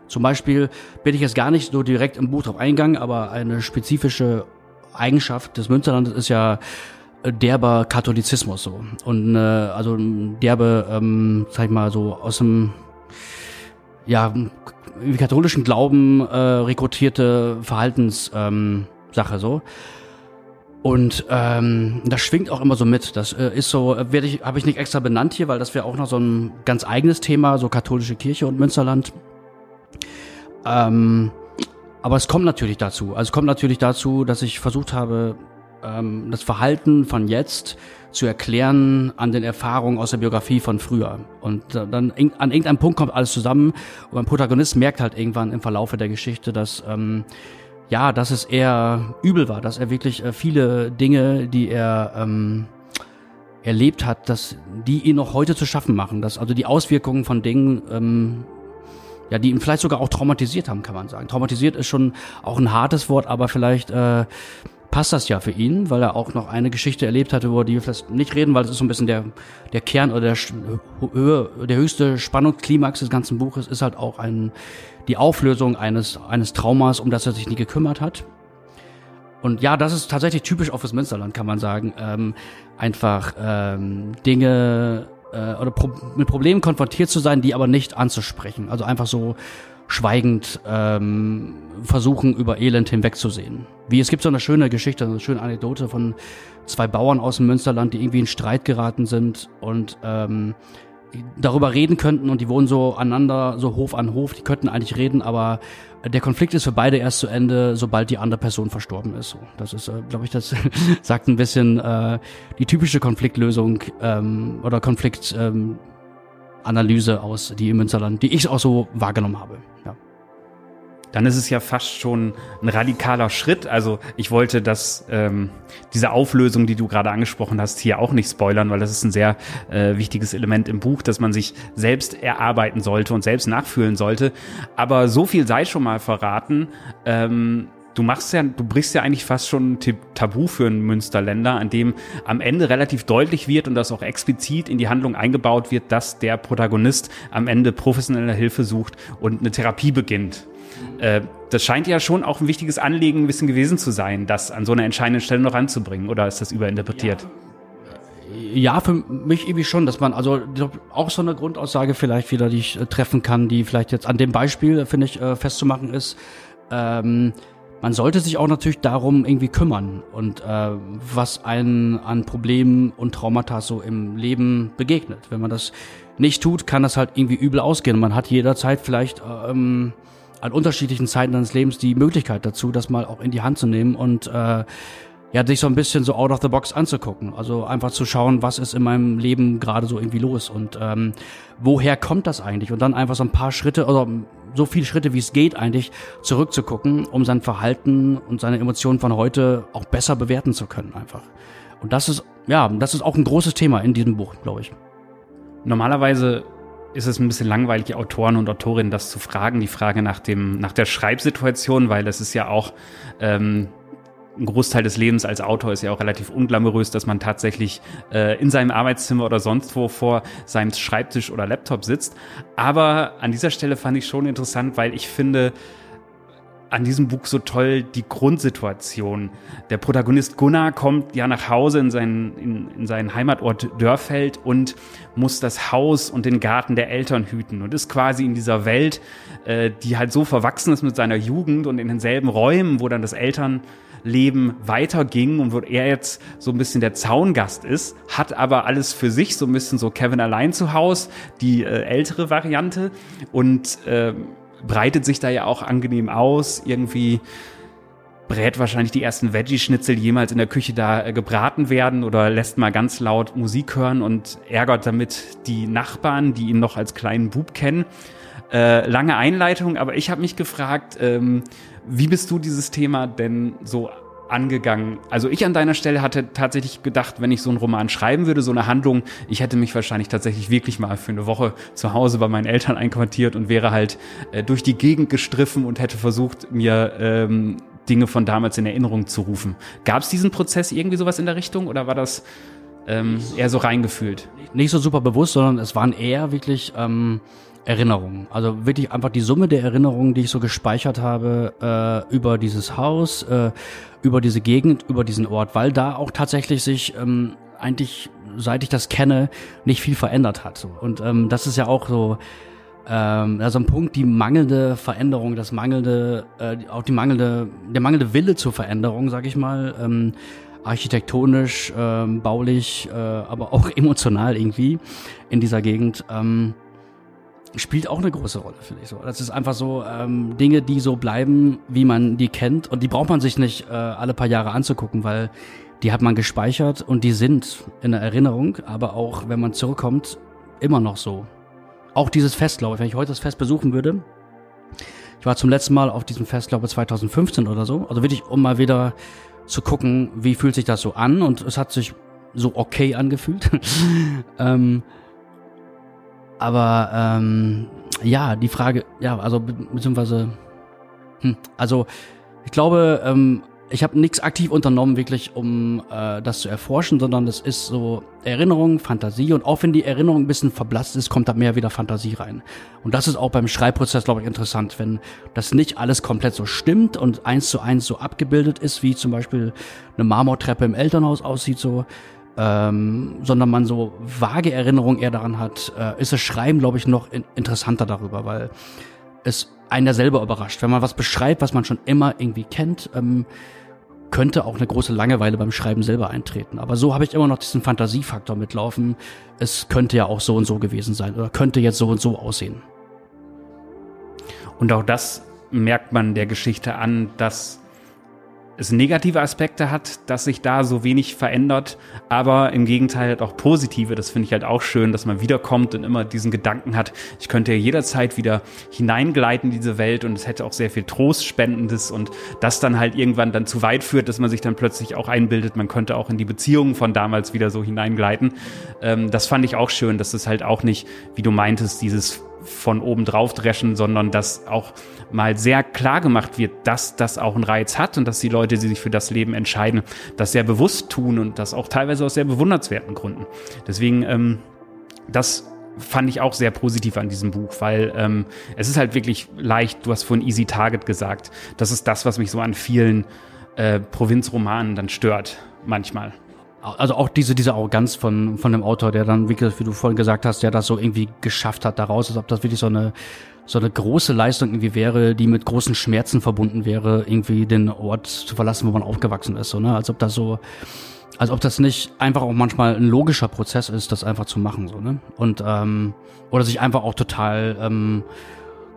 Zum Beispiel bin ich jetzt gar nicht so direkt im Buch drauf eingegangen, aber eine spezifische Eigenschaft des Münsterlandes ist ja derber Katholizismus so. Und äh, also derbe, ähm, sag ich mal, so aus dem ja, katholischen Glauben äh, rekrutierte Verhaltenssache ähm, so. Und ähm, das schwingt auch immer so mit. Das äh, ist so, werde ich, habe ich nicht extra benannt hier, weil das wäre auch noch so ein ganz eigenes Thema, so katholische Kirche und Münsterland. Ähm, aber es kommt natürlich dazu. Also es kommt natürlich dazu, dass ich versucht habe, ähm, das Verhalten von jetzt zu erklären an den Erfahrungen aus der Biografie von früher. Und äh, dann an irgendeinem Punkt kommt alles zusammen und mein Protagonist merkt halt irgendwann im Verlaufe der Geschichte, dass ähm, ja, dass es eher übel war, dass er wirklich äh, viele Dinge, die er ähm, erlebt hat, dass die ihn noch heute zu schaffen machen, dass also die Auswirkungen von Dingen ähm, ja, die ihn vielleicht sogar auch traumatisiert haben, kann man sagen. Traumatisiert ist schon auch ein hartes Wort, aber vielleicht äh, passt das ja für ihn, weil er auch noch eine Geschichte erlebt hatte, über die wir vielleicht nicht reden, weil es ist so ein bisschen der, der Kern oder der, der höchste Spannungsklimax des ganzen Buches ist halt auch ein, die Auflösung eines, eines Traumas, um das er sich nie gekümmert hat. Und ja, das ist tatsächlich typisch auch fürs Münsterland, kann man sagen. Ähm, einfach ähm, Dinge äh, oder pro mit Problemen konfrontiert zu sein, die aber nicht anzusprechen. Also einfach so schweigend ähm, versuchen, über Elend hinwegzusehen. Wie es gibt so eine schöne Geschichte, eine schöne Anekdote von zwei Bauern aus dem Münsterland, die irgendwie in Streit geraten sind und ähm, darüber reden könnten und die wohnen so aneinander, so Hof an Hof, die könnten eigentlich reden, aber der Konflikt ist für beide erst zu Ende, sobald die andere Person verstorben ist. Das ist, äh, glaube ich, das sagt ein bisschen äh, die typische Konfliktlösung ähm, oder Konfliktanalyse ähm, aus, die im Münsterland, die ich auch so wahrgenommen habe. Ja dann ist es ja fast schon ein radikaler Schritt. Also ich wollte dass ähm, diese Auflösung, die du gerade angesprochen hast, hier auch nicht spoilern, weil das ist ein sehr äh, wichtiges Element im Buch, dass man sich selbst erarbeiten sollte und selbst nachfühlen sollte. Aber so viel sei schon mal verraten. Ähm, du machst ja, du brichst ja eigentlich fast schon ein Tabu für einen Münsterländer, an dem am Ende relativ deutlich wird und das auch explizit in die Handlung eingebaut wird, dass der Protagonist am Ende professionelle Hilfe sucht und eine Therapie beginnt. Äh, das scheint ja schon auch ein wichtiges Anliegen ein bisschen gewesen zu sein, das an so einer entscheidenden Stelle noch ranzubringen. Oder ist das überinterpretiert? Ja. ja für mich irgendwie schon, dass man, also auch so eine Grundaussage vielleicht wieder, die ich äh, treffen kann, die vielleicht jetzt an dem Beispiel, äh, finde ich, äh, festzumachen ist, ähm, man sollte sich auch natürlich darum irgendwie kümmern und äh, was einen an Problemen und Traumata so im Leben begegnet. Wenn man das nicht tut, kann das halt irgendwie übel ausgehen. Man hat jederzeit vielleicht ähm, an unterschiedlichen Zeiten deines Lebens die Möglichkeit dazu, das mal auch in die Hand zu nehmen und äh, ja, sich so ein bisschen so out of the box anzugucken. Also einfach zu schauen, was ist in meinem Leben gerade so irgendwie los und ähm, woher kommt das eigentlich? Und dann einfach so ein paar Schritte oder so viele Schritte wie es geht eigentlich zurückzugucken, um sein Verhalten und seine Emotionen von heute auch besser bewerten zu können einfach. Und das ist, ja, das ist auch ein großes Thema in diesem Buch, glaube ich. Normalerweise ist es ein bisschen langweilig, Autoren und Autorinnen das zu fragen, die Frage nach dem, nach der Schreibsituation, weil es ist ja auch ähm, ein Großteil des Lebens als Autor ist ja auch relativ unglamourös, dass man tatsächlich äh, in seinem Arbeitszimmer oder sonst wo vor seinem Schreibtisch oder Laptop sitzt. Aber an dieser Stelle fand ich schon interessant, weil ich finde, an diesem Buch so toll die Grundsituation. Der Protagonist Gunnar kommt ja nach Hause in seinen, in, in seinen Heimatort Dörfeld und muss das Haus und den Garten der Eltern hüten und ist quasi in dieser Welt, äh, die halt so verwachsen ist mit seiner Jugend und in denselben Räumen, wo dann das Elternleben weiterging und wo er jetzt so ein bisschen der Zaungast ist, hat aber alles für sich, so ein bisschen so Kevin allein zu Haus, die äh, ältere Variante und äh, breitet sich da ja auch angenehm aus. Irgendwie brät wahrscheinlich die ersten Veggie-Schnitzel jemals in der Küche da äh, gebraten werden oder lässt mal ganz laut Musik hören und ärgert damit die Nachbarn, die ihn noch als kleinen Bub kennen. Äh, lange Einleitung, aber ich habe mich gefragt, ähm, wie bist du dieses Thema denn so angegangen. Also ich an deiner Stelle hatte tatsächlich gedacht, wenn ich so einen Roman schreiben würde, so eine Handlung, ich hätte mich wahrscheinlich tatsächlich wirklich mal für eine Woche zu Hause bei meinen Eltern einquartiert und wäre halt äh, durch die Gegend gestriffen und hätte versucht, mir ähm, Dinge von damals in Erinnerung zu rufen. Gab es diesen Prozess irgendwie sowas in der Richtung oder war das ähm, eher so reingefühlt? Nicht so super bewusst, sondern es waren eher wirklich ähm, Erinnerungen. Also wirklich einfach die Summe der Erinnerungen, die ich so gespeichert habe äh, über dieses Haus, äh, über diese Gegend, über diesen Ort, weil da auch tatsächlich sich ähm, eigentlich, seit ich das kenne, nicht viel verändert hat. Und ähm, das ist ja auch so ähm, also ein Punkt, die mangelnde Veränderung, das mangelnde, äh, auch die mangelnde, der mangelnde Wille zur Veränderung, sag ich mal, ähm, architektonisch, ähm, baulich, äh, aber auch emotional irgendwie in dieser Gegend. Ähm, spielt auch eine große Rolle, finde ich so. Das ist einfach so ähm, Dinge, die so bleiben, wie man die kennt und die braucht man sich nicht äh, alle paar Jahre anzugucken, weil die hat man gespeichert und die sind in der Erinnerung, aber auch wenn man zurückkommt, immer noch so. Auch dieses Fest, glaube ich, wenn ich heute das Fest besuchen würde, ich war zum letzten Mal auf diesem Fest, glaube ich, 2015 oder so, also wirklich, um mal wieder zu gucken, wie fühlt sich das so an und es hat sich so okay angefühlt. ähm, aber ähm, ja, die Frage, ja, also be beziehungsweise, hm, also ich glaube, ähm, ich habe nichts aktiv unternommen, wirklich, um äh, das zu erforschen, sondern es ist so Erinnerung, Fantasie und auch wenn die Erinnerung ein bisschen verblasst ist, kommt da mehr wieder Fantasie rein. Und das ist auch beim Schreibprozess, glaube ich, interessant, wenn das nicht alles komplett so stimmt und eins zu eins so abgebildet ist, wie zum Beispiel eine Marmortreppe im Elternhaus aussieht, so ähm, sondern man so vage Erinnerungen eher daran hat, äh, ist das Schreiben, glaube ich, noch in interessanter darüber, weil es einen ja selber überrascht. Wenn man was beschreibt, was man schon immer irgendwie kennt, ähm, könnte auch eine große Langeweile beim Schreiben selber eintreten. Aber so habe ich immer noch diesen Fantasiefaktor mitlaufen. Es könnte ja auch so und so gewesen sein oder könnte jetzt so und so aussehen. Und auch das merkt man der Geschichte an, dass es negative Aspekte hat, dass sich da so wenig verändert, aber im Gegenteil halt auch positive. Das finde ich halt auch schön, dass man wiederkommt und immer diesen Gedanken hat, ich könnte ja jederzeit wieder hineingleiten in diese Welt und es hätte auch sehr viel Trostspendendes und das dann halt irgendwann dann zu weit führt, dass man sich dann plötzlich auch einbildet, man könnte auch in die Beziehungen von damals wieder so hineingleiten. Ähm, das fand ich auch schön, dass es halt auch nicht, wie du meintest, dieses von oben drauf dreschen, sondern dass auch mal sehr klar gemacht wird, dass das auch einen Reiz hat und dass die Leute, die sich für das Leben entscheiden, das sehr bewusst tun und das auch teilweise aus sehr bewundernswerten Gründen. Deswegen, ähm, das fand ich auch sehr positiv an diesem Buch, weil ähm, es ist halt wirklich leicht, du hast vorhin Easy Target gesagt. Das ist das, was mich so an vielen äh, Provinzromanen dann stört, manchmal also auch diese, diese Arroganz von, von dem Autor, der dann, wie, wie du vorhin gesagt hast, der das so irgendwie geschafft hat daraus, als ob das wirklich so eine, so eine große Leistung irgendwie wäre, die mit großen Schmerzen verbunden wäre, irgendwie den Ort zu verlassen, wo man aufgewachsen ist, so, ne? Als ob das so, als ob das nicht einfach auch manchmal ein logischer Prozess ist, das einfach zu machen, so, ne? Und, ähm, oder sich einfach auch total, ähm,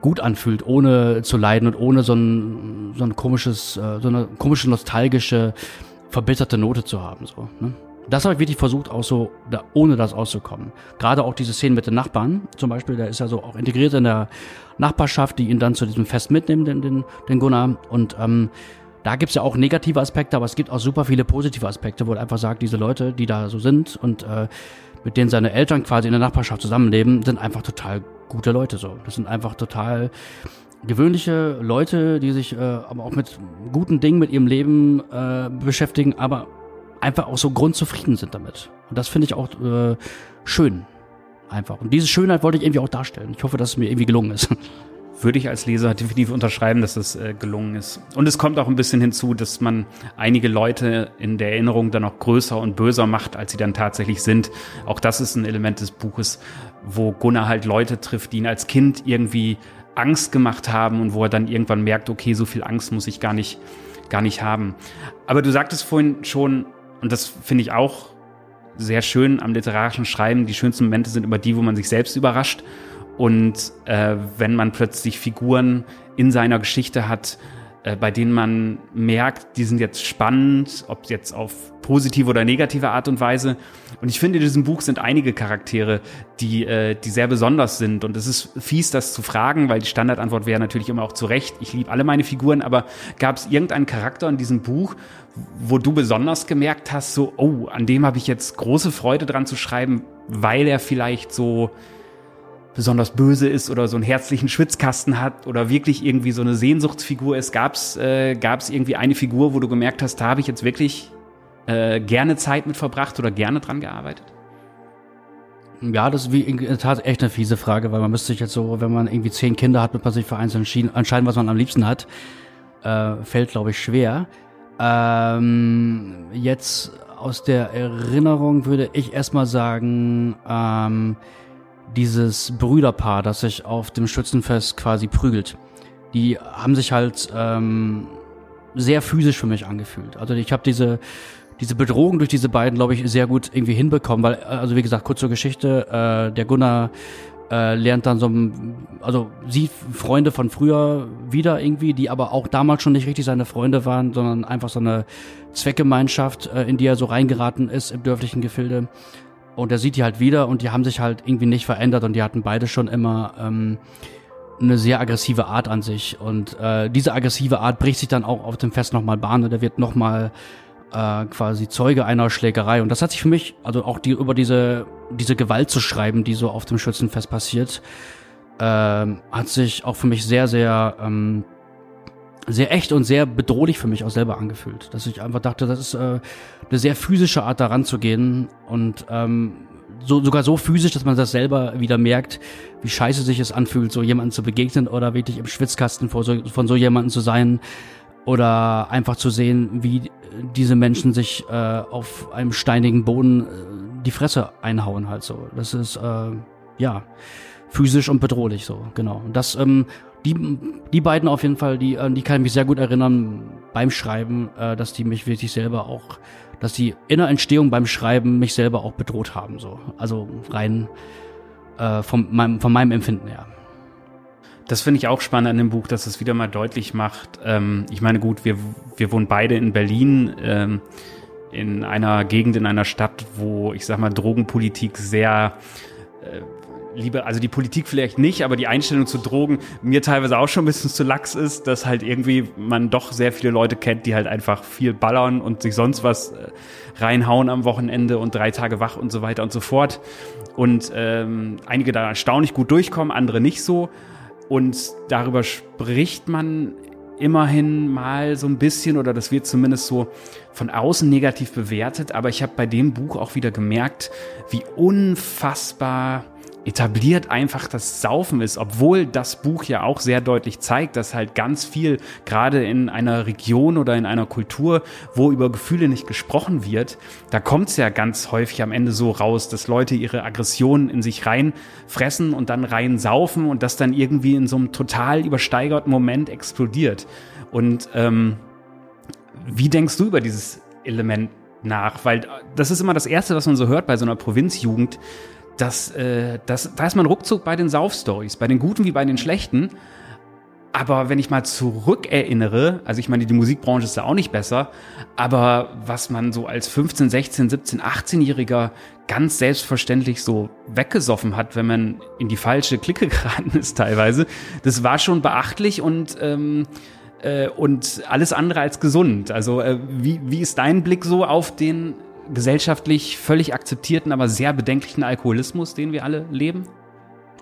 gut anfühlt, ohne zu leiden und ohne so ein, so ein komisches, äh, so eine komische nostalgische verbitterte Note zu haben. So, ne? Das habe ich wirklich versucht, auch so, da, ohne das auszukommen. Gerade auch diese Szenen mit den Nachbarn, zum Beispiel, der ist ja so auch integriert in der Nachbarschaft, die ihn dann zu diesem Fest mitnehmen, den, den, den Gunnar. Und ähm, da gibt's ja auch negative Aspekte, aber es gibt auch super viele positive Aspekte, wo er einfach sagt, diese Leute, die da so sind und äh, mit denen seine Eltern quasi in der Nachbarschaft zusammenleben, sind einfach total gute Leute so. Das sind einfach total gewöhnliche Leute, die sich äh, aber auch mit guten Dingen mit ihrem Leben äh, beschäftigen, aber einfach auch so grundzufrieden sind damit. Und das finde ich auch äh, schön. Einfach. Und diese Schönheit wollte ich irgendwie auch darstellen. Ich hoffe, dass es mir irgendwie gelungen ist. Würde ich als Leser definitiv unterschreiben, dass es äh, gelungen ist. Und es kommt auch ein bisschen hinzu, dass man einige Leute in der Erinnerung dann auch größer und böser macht, als sie dann tatsächlich sind. Auch das ist ein Element des Buches, wo Gunnar halt Leute trifft, die ihn als Kind irgendwie Angst gemacht haben und wo er dann irgendwann merkt, okay, so viel Angst muss ich gar nicht, gar nicht haben. Aber du sagtest vorhin schon, und das finde ich auch sehr schön am literarischen Schreiben, die schönsten Momente sind immer die, wo man sich selbst überrascht. Und äh, wenn man plötzlich Figuren in seiner Geschichte hat, äh, bei denen man merkt, die sind jetzt spannend, ob jetzt auf positive oder negative Art und Weise. Und ich finde, in diesem Buch sind einige Charaktere, die, äh, die sehr besonders sind. Und es ist fies, das zu fragen, weil die Standardantwort wäre natürlich immer auch zu Recht. Ich liebe alle meine Figuren, aber gab es irgendeinen Charakter in diesem Buch, wo du besonders gemerkt hast, so, oh, an dem habe ich jetzt große Freude dran zu schreiben, weil er vielleicht so besonders böse ist oder so einen herzlichen Schwitzkasten hat oder wirklich irgendwie so eine Sehnsuchtsfigur ist. Gab es äh, gab's irgendwie eine Figur, wo du gemerkt hast, da habe ich jetzt wirklich äh, gerne Zeit mit verbracht oder gerne dran gearbeitet? Ja, das ist wie in der Tat echt eine fiese Frage, weil man müsste sich jetzt so, wenn man irgendwie zehn Kinder hat, mit man sich für eins entscheiden, was man am liebsten hat. Äh, fällt, glaube ich, schwer. Ähm, jetzt aus der Erinnerung würde ich erstmal sagen, ähm, dieses Brüderpaar, das sich auf dem Schützenfest quasi prügelt. Die haben sich halt ähm, sehr physisch für mich angefühlt. Also ich habe diese diese Bedrohung durch diese beiden, glaube ich, sehr gut irgendwie hinbekommen, weil, äh, also wie gesagt, kurz zur Geschichte, äh, der Gunnar äh, lernt dann so, also sieht Freunde von früher wieder irgendwie, die aber auch damals schon nicht richtig seine Freunde waren, sondern einfach so eine Zweckgemeinschaft, äh, in die er so reingeraten ist im dörflichen Gefilde. Und er sieht die halt wieder und die haben sich halt irgendwie nicht verändert und die hatten beide schon immer ähm, eine sehr aggressive Art an sich. Und äh, diese aggressive Art bricht sich dann auch auf dem Fest nochmal Bahn und er wird nochmal äh, quasi Zeuge einer Schlägerei. Und das hat sich für mich, also auch die über diese, diese Gewalt zu schreiben, die so auf dem Schützenfest passiert, äh, hat sich auch für mich sehr, sehr ähm, sehr echt und sehr bedrohlich für mich auch selber angefühlt. Dass ich einfach dachte, das ist äh, eine sehr physische Art daran zu gehen und ähm, so, sogar so physisch, dass man das selber wieder merkt, wie scheiße sich es anfühlt, so jemanden zu begegnen oder wirklich im Schwitzkasten vor so, von so jemanden zu sein oder einfach zu sehen, wie diese Menschen sich äh, auf einem steinigen Boden äh, die Fresse einhauen halt so. Das ist äh, ja physisch und bedrohlich so, genau. Und das ähm, die, die beiden auf jeden Fall, die, an die kann ich mich sehr gut erinnern. beim Schreiben, äh, dass die mich wirklich selber auch, dass die in der Entstehung beim Schreiben mich selber auch bedroht haben. So. Also rein äh, von, meinem, von meinem Empfinden her. Das finde ich auch spannend an dem Buch, dass es wieder mal deutlich macht. Ähm, ich meine, gut, wir, wir wohnen beide in Berlin, ähm, in einer Gegend, in einer Stadt, wo ich sag mal Drogenpolitik sehr äh, liebe, also die Politik vielleicht nicht, aber die Einstellung zu Drogen mir teilweise auch schon ein bisschen zu lax ist, dass halt irgendwie man doch sehr viele Leute kennt, die halt einfach viel ballern und sich sonst was äh, reinhauen am Wochenende und drei Tage wach und so weiter und so fort. Und ähm, einige da erstaunlich gut durchkommen, andere nicht so. Und darüber spricht man immerhin mal so ein bisschen oder das wird zumindest so von außen negativ bewertet. Aber ich habe bei dem Buch auch wieder gemerkt, wie unfassbar etabliert einfach das Saufen ist, obwohl das Buch ja auch sehr deutlich zeigt, dass halt ganz viel, gerade in einer Region oder in einer Kultur, wo über Gefühle nicht gesprochen wird, da kommt es ja ganz häufig am Ende so raus, dass Leute ihre Aggressionen in sich reinfressen und dann rein saufen und das dann irgendwie in so einem total übersteigerten Moment explodiert. Und ähm, wie denkst du über dieses Element nach? Weil das ist immer das Erste, was man so hört bei so einer Provinzjugend, das, äh, das, da ist man ruckzuck bei den Sauf-Stories, bei den guten wie bei den schlechten. Aber wenn ich mal zurückerinnere, also ich meine, die Musikbranche ist da auch nicht besser, aber was man so als 15, 16, 17, 18-Jähriger ganz selbstverständlich so weggesoffen hat, wenn man in die falsche Clique geraten ist teilweise, das war schon beachtlich und ähm, äh, und alles andere als gesund. Also äh, wie, wie ist dein Blick so auf den gesellschaftlich völlig akzeptierten, aber sehr bedenklichen Alkoholismus, den wir alle leben?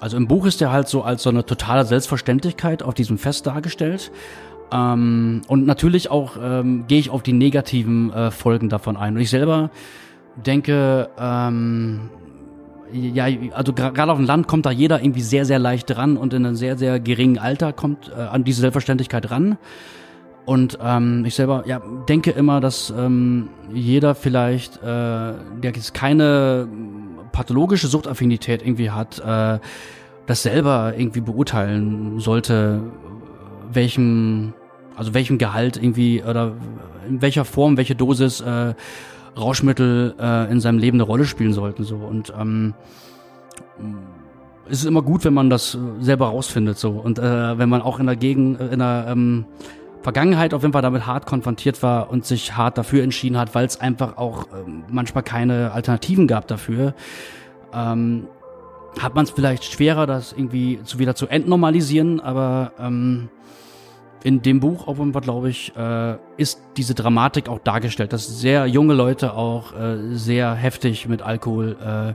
Also im Buch ist der halt so als so eine totale Selbstverständlichkeit auf diesem Fest dargestellt. Ähm, und natürlich auch ähm, gehe ich auf die negativen äh, Folgen davon ein. Und ich selber denke, ähm, ja, also gerade auf dem Land kommt da jeder irgendwie sehr, sehr leicht ran und in einem sehr, sehr geringen Alter kommt äh, an diese Selbstverständlichkeit ran. Und ähm, ich selber ja, denke immer, dass ähm, jeder vielleicht, äh, der jetzt keine pathologische Suchtaffinität irgendwie hat, äh, das selber irgendwie beurteilen sollte, welchem, also welchem Gehalt irgendwie oder in welcher Form, welche Dosis äh, Rauschmittel äh, in seinem Leben eine Rolle spielen sollten. So. Und ähm, es ist immer gut, wenn man das selber rausfindet. So. Und äh, wenn man auch in der Gegend, in der ähm, Vergangenheit auf jeden Fall damit hart konfrontiert war und sich hart dafür entschieden hat, weil es einfach auch ähm, manchmal keine Alternativen gab dafür, ähm, hat man es vielleicht schwerer, das irgendwie zu wieder zu entnormalisieren, aber ähm, in dem Buch auf jeden Fall, glaube ich, äh, ist diese Dramatik auch dargestellt, dass sehr junge Leute auch äh, sehr heftig mit Alkohol äh,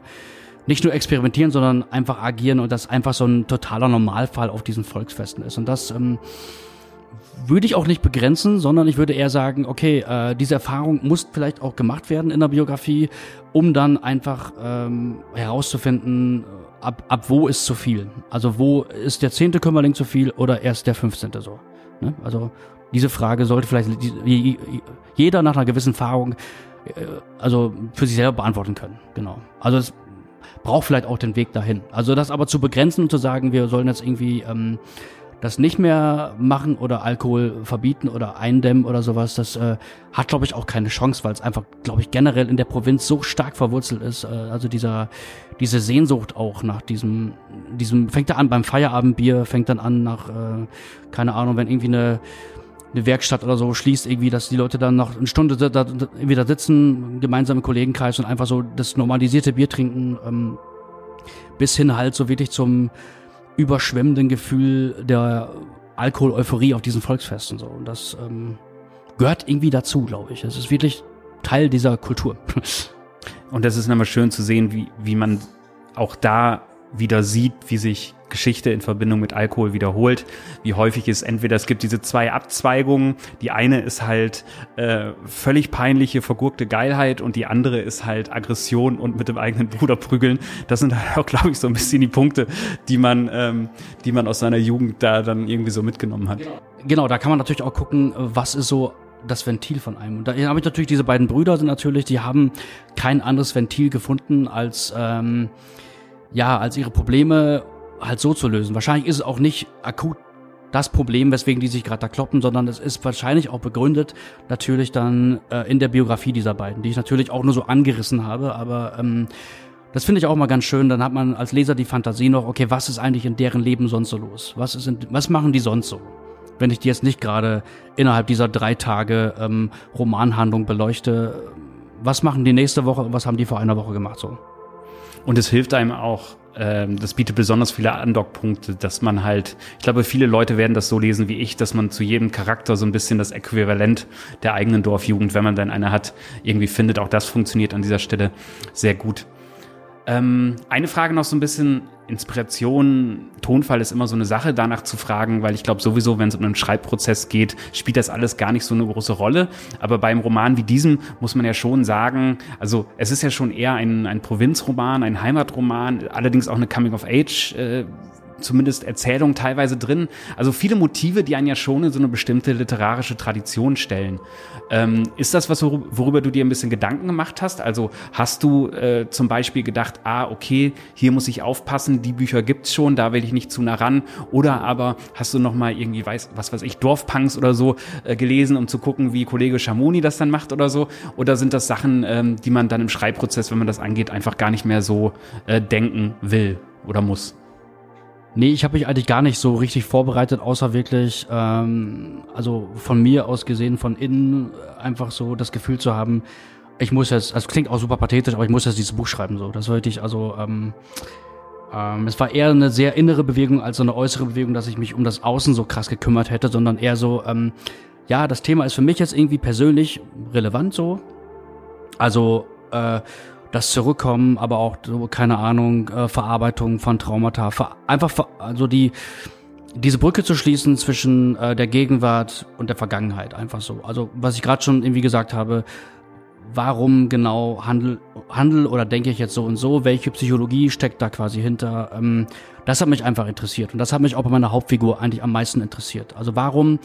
nicht nur experimentieren, sondern einfach agieren und das einfach so ein totaler Normalfall auf diesen Volksfesten ist. Und das ähm, würde ich auch nicht begrenzen, sondern ich würde eher sagen, okay, äh, diese Erfahrung muss vielleicht auch gemacht werden in der Biografie, um dann einfach ähm, herauszufinden, ab, ab wo ist zu viel. Also wo ist der zehnte Kümmerling zu viel oder erst der fünfzehnte so. Ne? Also diese Frage sollte vielleicht jeder nach einer gewissen Erfahrung äh, also für sich selber beantworten können. Genau. Also es braucht vielleicht auch den Weg dahin. Also das aber zu begrenzen und zu sagen, wir sollen jetzt irgendwie ähm, das nicht mehr machen oder Alkohol verbieten oder eindämmen oder sowas, das äh, hat, glaube ich, auch keine Chance, weil es einfach, glaube ich, generell in der Provinz so stark verwurzelt ist. Äh, also dieser, diese Sehnsucht auch nach diesem, diesem, fängt da an beim Feierabendbier, fängt dann an nach, äh, keine Ahnung, wenn irgendwie eine, eine Werkstatt oder so schließt, irgendwie, dass die Leute dann noch eine Stunde da, da, wieder sitzen, gemeinsam im Kollegenkreis und einfach so das normalisierte Bier trinken, ähm, bis hin halt so wirklich zum überschwemmenden Gefühl der Alkohol-Euphorie auf diesen Volksfesten. So. Und das ähm, gehört irgendwie dazu, glaube ich. Es ist wirklich Teil dieser Kultur. Und das ist nochmal schön zu sehen, wie, wie man auch da wieder sieht, wie sich Geschichte in Verbindung mit Alkohol wiederholt. Wie häufig ist entweder es gibt diese zwei Abzweigungen, die eine ist halt äh, völlig peinliche, vergurkte Geilheit und die andere ist halt Aggression und mit dem eigenen Bruder prügeln. Das sind halt auch, glaube ich, so ein bisschen die Punkte, die man, ähm, die man aus seiner Jugend da dann irgendwie so mitgenommen hat. Genau, da kann man natürlich auch gucken, was ist so das Ventil von einem. Und da habe ich natürlich diese beiden Brüder sind natürlich, die haben kein anderes Ventil gefunden als ja, als ihre Probleme halt so zu lösen. Wahrscheinlich ist es auch nicht akut das Problem, weswegen die sich gerade da kloppen, sondern es ist wahrscheinlich auch begründet natürlich dann äh, in der Biografie dieser beiden, die ich natürlich auch nur so angerissen habe, aber ähm, das finde ich auch mal ganz schön. Dann hat man als Leser die Fantasie noch, okay, was ist eigentlich in deren Leben sonst so los? Was, ist in, was machen die sonst so? Wenn ich die jetzt nicht gerade innerhalb dieser drei Tage ähm, Romanhandlung beleuchte, was machen die nächste Woche und was haben die vor einer Woche gemacht so? Und es hilft einem auch, ähm, das bietet besonders viele Andockpunkte, dass man halt, ich glaube, viele Leute werden das so lesen wie ich, dass man zu jedem Charakter so ein bisschen das Äquivalent der eigenen Dorfjugend, wenn man dann eine hat, irgendwie findet. Auch das funktioniert an dieser Stelle sehr gut. Ähm, eine Frage noch so ein bisschen Inspiration, Tonfall ist immer so eine Sache, danach zu fragen, weil ich glaube sowieso, wenn es um einen Schreibprozess geht, spielt das alles gar nicht so eine große Rolle. Aber beim Roman wie diesem muss man ja schon sagen, also es ist ja schon eher ein, ein Provinzroman, ein Heimatroman, allerdings auch eine Coming-of-Age. Äh, zumindest Erzählung teilweise drin. Also viele Motive, die einen ja schon in so eine bestimmte literarische Tradition stellen. Ähm, ist das was, worüber du dir ein bisschen Gedanken gemacht hast? Also hast du äh, zum Beispiel gedacht, ah, okay, hier muss ich aufpassen, die Bücher gibt's schon, da will ich nicht zu nah ran. Oder aber hast du noch mal irgendwie, weiß, was weiß ich, Dorfpunks oder so äh, gelesen, um zu gucken, wie Kollege Schamoni das dann macht oder so? Oder sind das Sachen, ähm, die man dann im Schreibprozess, wenn man das angeht, einfach gar nicht mehr so äh, denken will oder muss? Nee, ich habe mich eigentlich gar nicht so richtig vorbereitet, außer wirklich, ähm, also von mir aus gesehen, von innen einfach so das Gefühl zu haben, ich muss jetzt, also klingt auch super pathetisch, aber ich muss jetzt dieses Buch schreiben, so. Das wollte ich, also, ähm, ähm, es war eher eine sehr innere Bewegung als so eine äußere Bewegung, dass ich mich um das Außen so krass gekümmert hätte, sondern eher so, ähm, ja, das Thema ist für mich jetzt irgendwie persönlich relevant so. Also, äh, das Zurückkommen, aber auch, so, keine Ahnung, äh, Verarbeitung von Traumata, ver einfach ver also die, diese Brücke zu schließen zwischen äh, der Gegenwart und der Vergangenheit, einfach so. Also was ich gerade schon irgendwie gesagt habe, warum genau handel, handel oder denke ich jetzt so und so, welche Psychologie steckt da quasi hinter, ähm, das hat mich einfach interessiert und das hat mich auch bei meiner Hauptfigur eigentlich am meisten interessiert. Also warum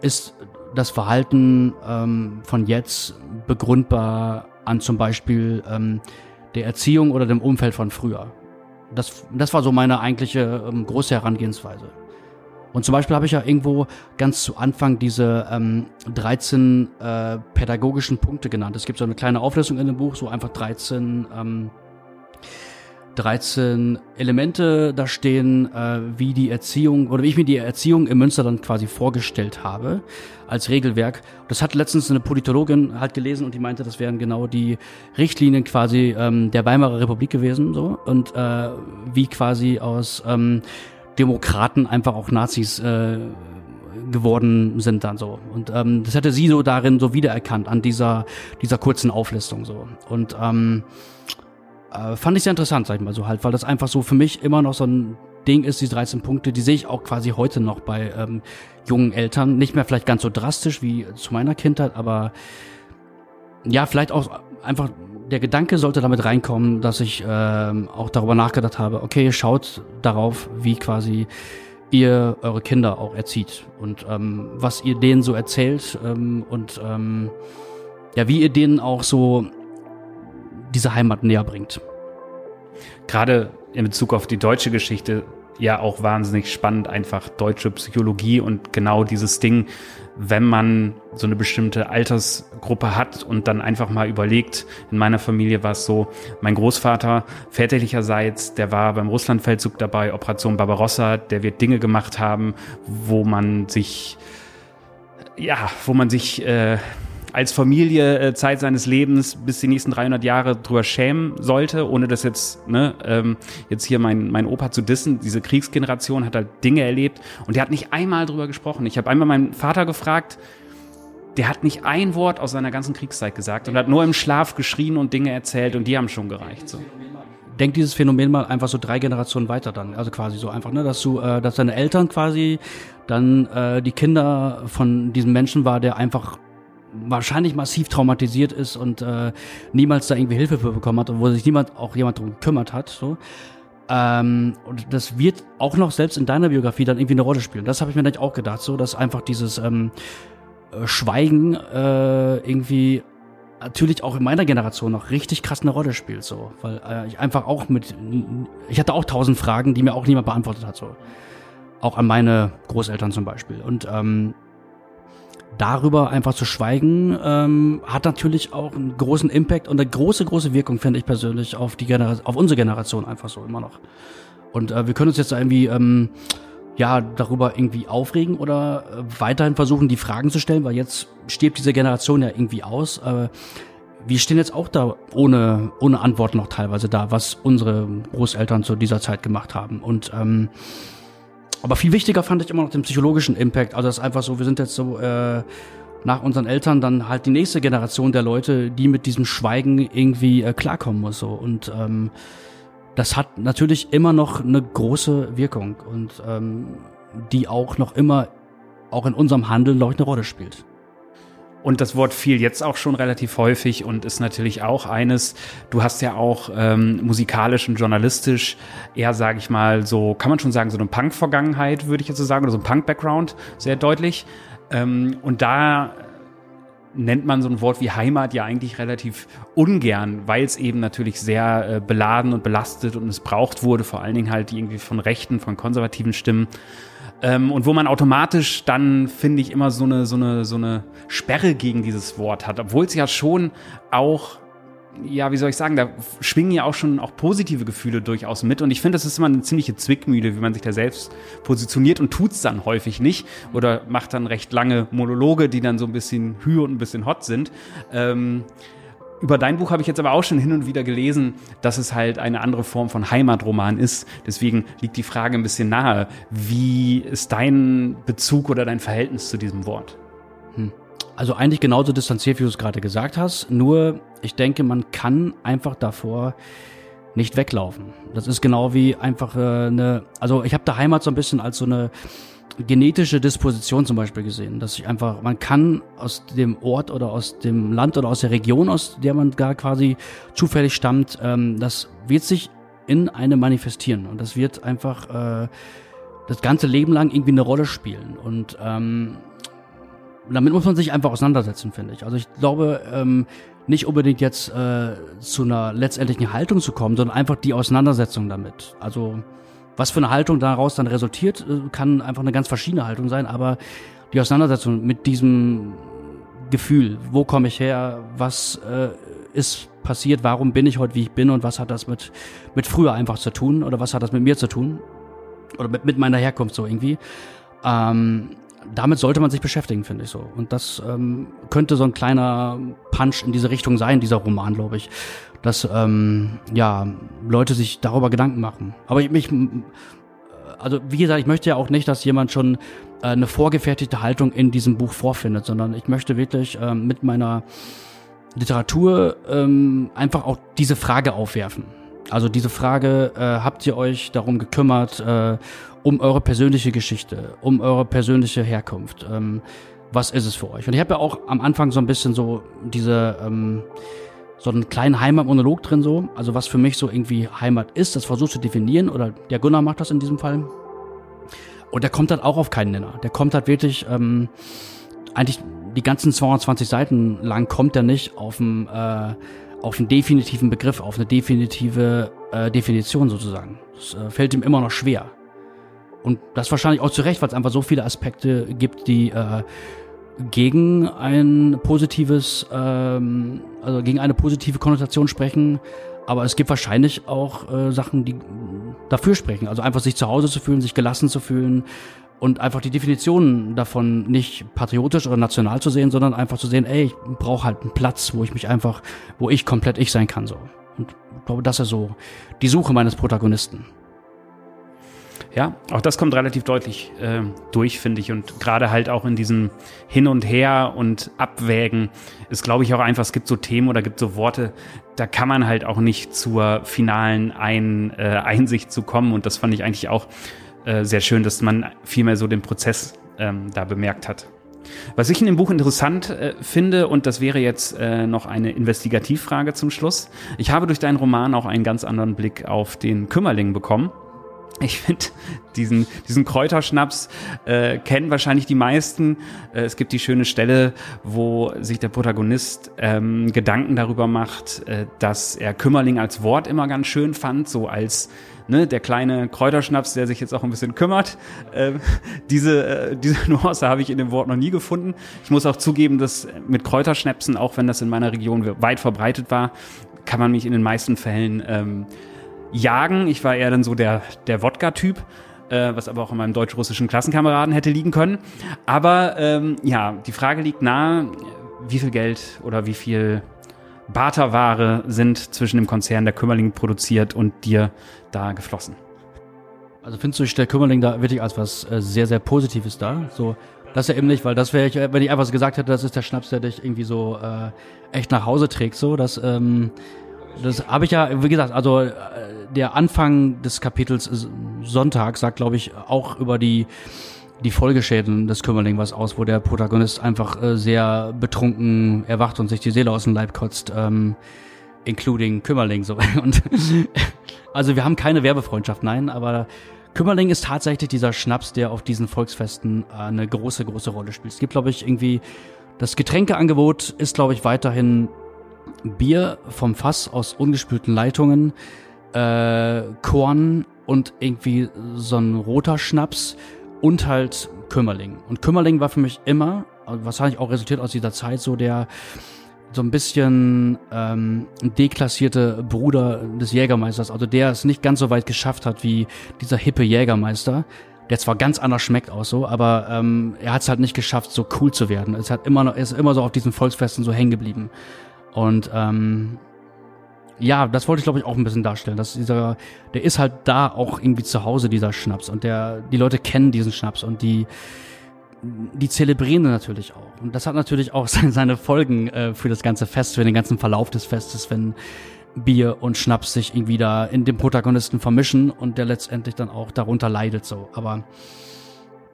ist das Verhalten ähm, von jetzt begründbar an zum Beispiel ähm, der Erziehung oder dem Umfeld von früher. Das, das war so meine eigentliche ähm, große Herangehensweise. Und zum Beispiel habe ich ja irgendwo ganz zu Anfang diese ähm, 13 äh, pädagogischen Punkte genannt. Es gibt so eine kleine Auflistung in dem Buch, so einfach 13 ähm, 13 Elemente da stehen, äh, wie die Erziehung oder wie ich mir die Erziehung im Münsterland quasi vorgestellt habe als Regelwerk. Das hat letztens eine Politologin halt gelesen und die meinte, das wären genau die Richtlinien quasi ähm, der Weimarer Republik gewesen so. Und äh, wie quasi aus ähm, Demokraten einfach auch Nazis äh, geworden sind dann so. Und ähm, das hätte sie so darin so wiedererkannt an dieser dieser kurzen Auflistung so. Und ähm, äh, fand ich sehr interessant, sag ich mal so halt, weil das einfach so für mich immer noch so ein Ding ist, die 13 Punkte, die sehe ich auch quasi heute noch bei ähm, jungen Eltern. Nicht mehr vielleicht ganz so drastisch wie zu meiner Kindheit, aber ja, vielleicht auch einfach der Gedanke sollte damit reinkommen, dass ich ähm, auch darüber nachgedacht habe, okay, schaut darauf, wie quasi ihr eure Kinder auch erzieht und ähm, was ihr denen so erzählt ähm, und ähm, ja, wie ihr denen auch so diese Heimat näher bringt. Gerade in Bezug auf die deutsche Geschichte ja auch wahnsinnig spannend, einfach deutsche Psychologie und genau dieses Ding, wenn man so eine bestimmte Altersgruppe hat und dann einfach mal überlegt, in meiner Familie war es so, mein Großvater väterlicherseits, der war beim Russlandfeldzug dabei, Operation Barbarossa, der wird Dinge gemacht haben, wo man sich, ja, wo man sich äh, als Familie äh, Zeit seines Lebens bis die nächsten 300 Jahre drüber schämen sollte, ohne das jetzt, ne, ähm, jetzt hier mein, mein Opa zu dissen. Diese Kriegsgeneration hat halt Dinge erlebt und der hat nicht einmal drüber gesprochen. Ich habe einmal meinen Vater gefragt, der hat nicht ein Wort aus seiner ganzen Kriegszeit gesagt und hat nur im Schlaf geschrien und Dinge erzählt und die haben schon gereicht. So. Denk dieses Phänomen mal einfach so drei Generationen weiter dann, also quasi so einfach, ne, dass du, äh, dass deine Eltern quasi dann äh, die Kinder von diesem Menschen war, der einfach wahrscheinlich massiv traumatisiert ist und äh, niemals da irgendwie Hilfe für bekommen hat und wo sich niemand auch jemand drum gekümmert hat. So. Ähm, und das wird auch noch selbst in deiner Biografie dann irgendwie eine Rolle spielen. Das habe ich mir dann auch gedacht, so dass einfach dieses ähm, äh, Schweigen äh, irgendwie natürlich auch in meiner Generation noch richtig krass eine Rolle spielt, so, weil äh, ich einfach auch mit, ich hatte auch tausend Fragen, die mir auch niemand beantwortet hat, so. auch an meine Großeltern zum Beispiel. Und ähm, darüber einfach zu schweigen, ähm, hat natürlich auch einen großen Impact und eine große, große Wirkung, finde ich persönlich, auf die Genera auf unsere Generation einfach so immer noch. Und äh, wir können uns jetzt irgendwie ähm, ja darüber irgendwie aufregen oder äh, weiterhin versuchen, die Fragen zu stellen, weil jetzt stirbt diese Generation ja irgendwie aus. Äh, wir stehen jetzt auch da ohne, ohne Antwort noch teilweise da, was unsere Großeltern zu dieser Zeit gemacht haben. Und ähm, aber viel wichtiger fand ich immer noch den psychologischen Impact. Also das ist einfach so, wir sind jetzt so äh, nach unseren Eltern dann halt die nächste Generation der Leute, die mit diesem Schweigen irgendwie äh, klarkommen muss. So. Und ähm, das hat natürlich immer noch eine große Wirkung und ähm, die auch noch immer, auch in unserem Handeln, glaube ich, eine Rolle spielt. Und das Wort fiel jetzt auch schon relativ häufig und ist natürlich auch eines, du hast ja auch ähm, musikalisch und journalistisch eher, sage ich mal, so, kann man schon sagen, so eine Punk-Vergangenheit, würde ich jetzt so sagen, oder so ein Punk-Background, sehr deutlich. Ähm, und da nennt man so ein Wort wie Heimat ja eigentlich relativ ungern, weil es eben natürlich sehr äh, beladen und belastet und missbraucht wurde, vor allen Dingen halt irgendwie von rechten, von konservativen Stimmen. Ähm, und wo man automatisch dann, finde ich, immer so eine, so, eine, so eine Sperre gegen dieses Wort hat, obwohl es ja schon auch ja, wie soll ich sagen, da schwingen ja auch schon auch positive Gefühle durchaus mit. Und ich finde, das ist immer eine ziemliche Zwickmühle, wie man sich da selbst positioniert und tut's dann häufig nicht oder macht dann recht lange Monologe, die dann so ein bisschen hü und ein bisschen hot sind. Ähm, über dein Buch habe ich jetzt aber auch schon hin und wieder gelesen, dass es halt eine andere Form von Heimatroman ist. Deswegen liegt die Frage ein bisschen nahe. Wie ist dein Bezug oder dein Verhältnis zu diesem Wort? Hm. Also eigentlich genauso distanziert, wie du es gerade gesagt hast. Nur, ich denke, man kann einfach davor nicht weglaufen. Das ist genau wie einfach äh, eine, also ich habe da Heimat so ein bisschen als so eine genetische Disposition zum Beispiel gesehen, dass ich einfach, man kann aus dem Ort oder aus dem Land oder aus der Region, aus der man gar quasi zufällig stammt, ähm, das wird sich in einem manifestieren und das wird einfach äh, das ganze Leben lang irgendwie eine Rolle spielen und ähm, damit muss man sich einfach auseinandersetzen, finde ich. Also ich glaube, ähm, nicht unbedingt jetzt äh, zu einer letztendlichen Haltung zu kommen, sondern einfach die Auseinandersetzung damit. Also was für eine Haltung daraus dann resultiert, äh, kann einfach eine ganz verschiedene Haltung sein, aber die Auseinandersetzung mit diesem Gefühl, wo komme ich her, was äh, ist passiert, warum bin ich heute, wie ich bin und was hat das mit, mit früher einfach zu tun oder was hat das mit mir zu tun oder mit, mit meiner Herkunft so irgendwie. Ähm, damit sollte man sich beschäftigen, finde ich so. Und das ähm, könnte so ein kleiner Punch in diese Richtung sein, dieser Roman, glaube ich dass ähm, ja Leute sich darüber Gedanken machen. Aber ich mich, also wie gesagt, ich möchte ja auch nicht, dass jemand schon äh, eine vorgefertigte Haltung in diesem Buch vorfindet, sondern ich möchte wirklich ähm, mit meiner Literatur ähm, einfach auch diese Frage aufwerfen. Also diese Frage, äh, habt ihr euch darum gekümmert, äh, um eure persönliche Geschichte, um eure persönliche Herkunft? Ähm, was ist es für euch? Und ich habe ja auch am Anfang so ein bisschen so diese ähm, so einen kleinen Heimatmonolog drin so, also was für mich so irgendwie Heimat ist, das versucht zu definieren oder der Gunnar macht das in diesem Fall. Und der kommt halt auch auf keinen Nenner. Der kommt halt wirklich ähm, eigentlich die ganzen 220 Seiten lang kommt er nicht auf einen, äh, auf einen definitiven Begriff, auf eine definitive äh, Definition sozusagen. Das äh, fällt ihm immer noch schwer. Und das wahrscheinlich auch zu Recht, weil es einfach so viele Aspekte gibt, die äh, gegen ein positives, ähm, also gegen eine positive Konnotation sprechen. Aber es gibt wahrscheinlich auch äh, Sachen, die dafür sprechen. Also einfach sich zu Hause zu fühlen, sich gelassen zu fühlen und einfach die Definition davon nicht patriotisch oder national zu sehen, sondern einfach zu sehen, ey, ich brauche halt einen Platz, wo ich mich einfach, wo ich komplett ich sein kann so. Und ich glaube, das ist so die Suche meines Protagonisten. Ja, auch das kommt relativ deutlich äh, durch, finde ich. Und gerade halt auch in diesem Hin und Her und Abwägen ist, glaube ich, auch einfach, es gibt so Themen oder gibt so Worte, da kann man halt auch nicht zur finalen Ein, äh, Einsicht zu kommen. Und das fand ich eigentlich auch äh, sehr schön, dass man vielmehr so den Prozess ähm, da bemerkt hat. Was ich in dem Buch interessant äh, finde, und das wäre jetzt äh, noch eine Investigativfrage zum Schluss. Ich habe durch deinen Roman auch einen ganz anderen Blick auf den Kümmerling bekommen ich finde, diesen, diesen Kräuterschnaps äh, kennen wahrscheinlich die meisten. Äh, es gibt die schöne Stelle, wo sich der Protagonist ähm, Gedanken darüber macht, äh, dass er Kümmerling als Wort immer ganz schön fand, so als ne, der kleine Kräuterschnaps, der sich jetzt auch ein bisschen kümmert. Ähm, diese, äh, diese Nuance habe ich in dem Wort noch nie gefunden. Ich muss auch zugeben, dass mit Kräuterschnäpsen, auch wenn das in meiner Region weit verbreitet war, kann man mich in den meisten Fällen ähm, jagen. Ich war eher dann so der, der Wodka-Typ. Äh, was aber auch in meinem deutsch-russischen Klassenkameraden hätte liegen können. Aber ähm, ja, die Frage liegt nahe, wie viel Geld oder wie viel Barterware sind zwischen dem Konzern der Kümmerling produziert und dir da geflossen? Also findest du der Kümmerling da wirklich als was äh, sehr, sehr Positives da? So, das ja eben nicht, weil das wäre ich, wenn ich einfach so gesagt hätte, das ist der Schnaps, der dich irgendwie so äh, echt nach Hause trägt, so, das, ähm, das habe ich ja, wie gesagt, also äh, der Anfang des Kapitels Sonntag sagt, glaube ich, auch über die die Folgeschäden des Kümmerling was aus, wo der Protagonist einfach äh, sehr betrunken erwacht und sich die Seele aus dem Leib kotzt, ähm, including Kümmerling so. Und also wir haben keine Werbefreundschaft, nein, aber Kümmerling ist tatsächlich dieser Schnaps, der auf diesen Volksfesten äh, eine große, große Rolle spielt. Es gibt, glaube ich, irgendwie das Getränkeangebot ist, glaube ich, weiterhin Bier vom Fass aus ungespülten Leitungen, äh, Korn und irgendwie so ein roter Schnaps und halt Kümmerling. Und Kümmerling war für mich immer, wahrscheinlich auch resultiert aus dieser Zeit, so der so ein bisschen ähm, deklassierte Bruder des Jägermeisters, also der es nicht ganz so weit geschafft hat wie dieser hippe Jägermeister, der zwar ganz anders schmeckt auch so, aber ähm, er hat es halt nicht geschafft, so cool zu werden. Es hat immer noch, er ist immer so auf diesen Volksfesten so hängen geblieben. Und ähm, ja, das wollte ich glaube ich auch ein bisschen darstellen, dass dieser, der ist halt da auch irgendwie zu Hause, dieser Schnaps. Und der, die Leute kennen diesen Schnaps und die, die zelebrieren natürlich auch. Und das hat natürlich auch seine Folgen äh, für das ganze Fest, für den ganzen Verlauf des Festes, wenn Bier und Schnaps sich irgendwie da in dem Protagonisten vermischen und der letztendlich dann auch darunter leidet so. Aber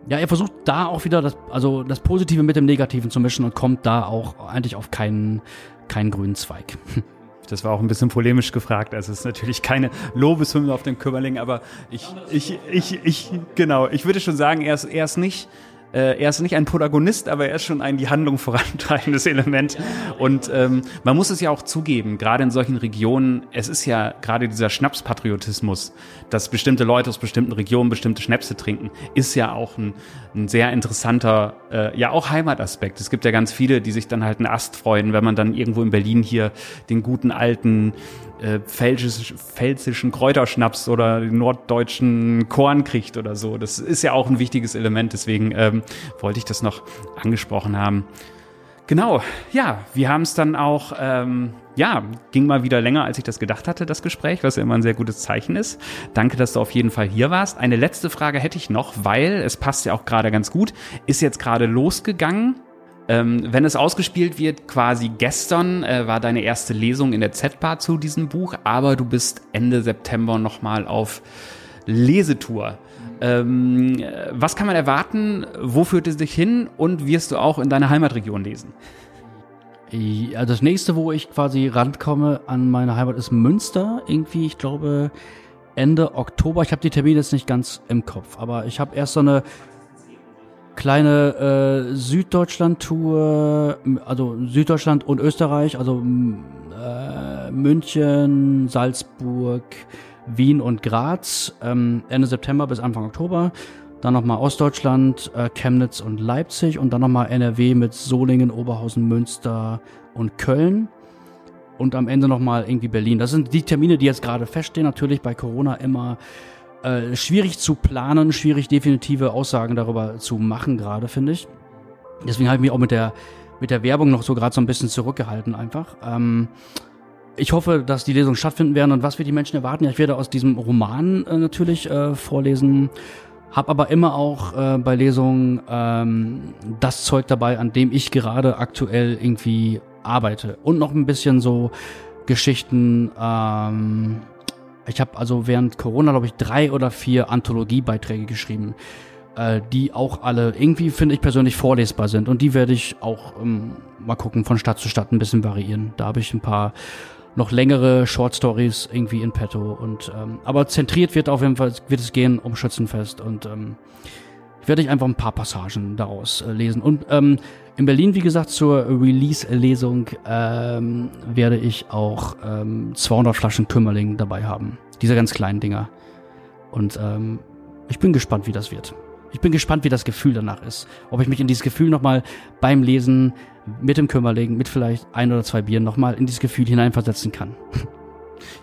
ja, er versucht da auch wieder das, also das Positive mit dem Negativen zu mischen und kommt da auch eigentlich auf keinen, keinen grünen Zweig. Das war auch ein bisschen polemisch gefragt. Also es ist natürlich keine Lobeshymne auf den Kümmerling, aber ich, ich, ich, ich, genau, ich würde schon sagen, er ist, er ist nicht äh, er ist nicht ein Protagonist, aber er ist schon ein die Handlung vorantreibendes Element. Und ähm, man muss es ja auch zugeben, gerade in solchen Regionen, es ist ja gerade dieser Schnapspatriotismus, dass bestimmte Leute aus bestimmten Regionen bestimmte Schnäpse trinken, ist ja auch ein, ein sehr interessanter, äh, ja auch Heimataspekt. Es gibt ja ganz viele, die sich dann halt einen Ast freuen, wenn man dann irgendwo in Berlin hier den guten alten äh, pfälzisch, pfälzischen Kräuterschnaps oder norddeutschen Korn kriegt oder so. Das ist ja auch ein wichtiges Element, deswegen ähm, wollte ich das noch angesprochen haben. Genau, ja, wir haben es dann auch, ähm, ja, ging mal wieder länger, als ich das gedacht hatte, das Gespräch, was ja immer ein sehr gutes Zeichen ist. Danke, dass du auf jeden Fall hier warst. Eine letzte Frage hätte ich noch, weil es passt ja auch gerade ganz gut, ist jetzt gerade losgegangen ähm, wenn es ausgespielt wird, quasi gestern äh, war deine erste Lesung in der Z-Bar zu diesem Buch, aber du bist Ende September nochmal auf Lesetour. Ähm, was kann man erwarten? Wo führt es dich hin? Und wirst du auch in deiner Heimatregion lesen? Ja, das nächste, wo ich quasi rankomme an meine Heimat, ist Münster. Irgendwie, ich glaube, Ende Oktober. Ich habe die Termine jetzt nicht ganz im Kopf, aber ich habe erst so eine kleine äh, Süddeutschland-Tour, also Süddeutschland und Österreich, also äh, München, Salzburg, Wien und Graz, ähm, Ende September bis Anfang Oktober. Dann nochmal Ostdeutschland, äh, Chemnitz und Leipzig und dann nochmal NRW mit Solingen, Oberhausen, Münster und Köln. Und am Ende nochmal irgendwie Berlin. Das sind die Termine, die jetzt gerade feststehen. Natürlich bei Corona immer äh, schwierig zu planen, schwierig definitive Aussagen darüber zu machen gerade, finde ich. Deswegen habe ich mich auch mit der, mit der Werbung noch so gerade so ein bisschen zurückgehalten einfach. Ähm, ich hoffe, dass die Lesungen stattfinden werden und was wir die Menschen erwarten. Ja, ich werde aus diesem Roman äh, natürlich äh, vorlesen, habe aber immer auch äh, bei Lesungen ähm, das Zeug dabei, an dem ich gerade aktuell irgendwie arbeite und noch ein bisschen so Geschichten ähm, ich habe also während Corona, glaube ich, drei oder vier Anthologiebeiträge geschrieben, äh, die auch alle irgendwie, finde ich persönlich, vorlesbar sind. Und die werde ich auch ähm, mal gucken, von Stadt zu Stadt ein bisschen variieren. Da habe ich ein paar noch längere Short Stories irgendwie in petto. Und ähm, aber zentriert wird auf jeden Fall wird es gehen um Schützenfest und ähm, werde ich einfach ein paar Passagen daraus äh, lesen. Und ähm, in Berlin, wie gesagt, zur Release-Lesung ähm, werde ich auch ähm, 200 Flaschen Kümmerling dabei haben. Diese ganz kleinen Dinger. Und ähm, ich bin gespannt, wie das wird. Ich bin gespannt, wie das Gefühl danach ist. Ob ich mich in dieses Gefühl nochmal beim Lesen mit dem Kümmerling, mit vielleicht ein oder zwei Bieren nochmal in dieses Gefühl hineinversetzen kann.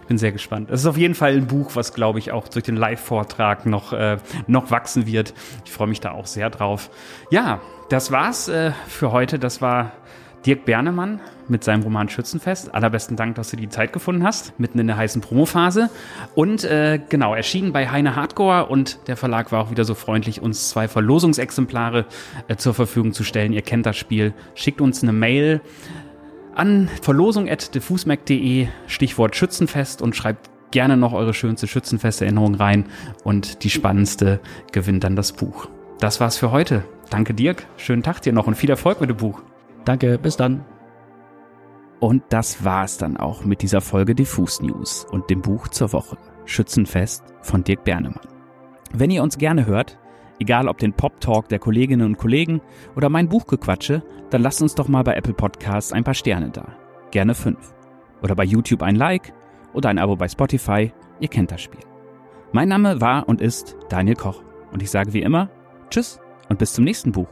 Ich bin sehr gespannt. Es ist auf jeden Fall ein Buch, was, glaube ich, auch durch den Live-Vortrag noch, äh, noch wachsen wird. Ich freue mich da auch sehr drauf. Ja, das war's äh, für heute. Das war Dirk Bernemann mit seinem Roman Schützenfest. Allerbesten Dank, dass du die Zeit gefunden hast, mitten in der heißen Promophase. Und äh, genau, erschienen bei Heine Hardcore und der Verlag war auch wieder so freundlich, uns zwei Verlosungsexemplare äh, zur Verfügung zu stellen. Ihr kennt das Spiel. Schickt uns eine Mail an verlosung.diffusmac.de, Stichwort Schützenfest und schreibt gerne noch eure schönste Schützenfesterinnerung rein und die spannendste gewinnt dann das Buch. Das war's für heute. Danke Dirk, schönen Tag dir noch und viel Erfolg mit dem Buch. Danke, bis dann. Und das war's dann auch mit dieser Folge Diffus News und dem Buch zur Woche Schützenfest von Dirk Bernemann. Wenn ihr uns gerne hört, egal ob den Pop Talk der Kolleginnen und Kollegen oder mein Buchgequatsche, dann lasst uns doch mal bei Apple Podcasts ein paar Sterne da. Gerne fünf. Oder bei YouTube ein Like oder ein Abo bei Spotify. Ihr kennt das Spiel. Mein Name war und ist Daniel Koch. Und ich sage wie immer, Tschüss und bis zum nächsten Buch.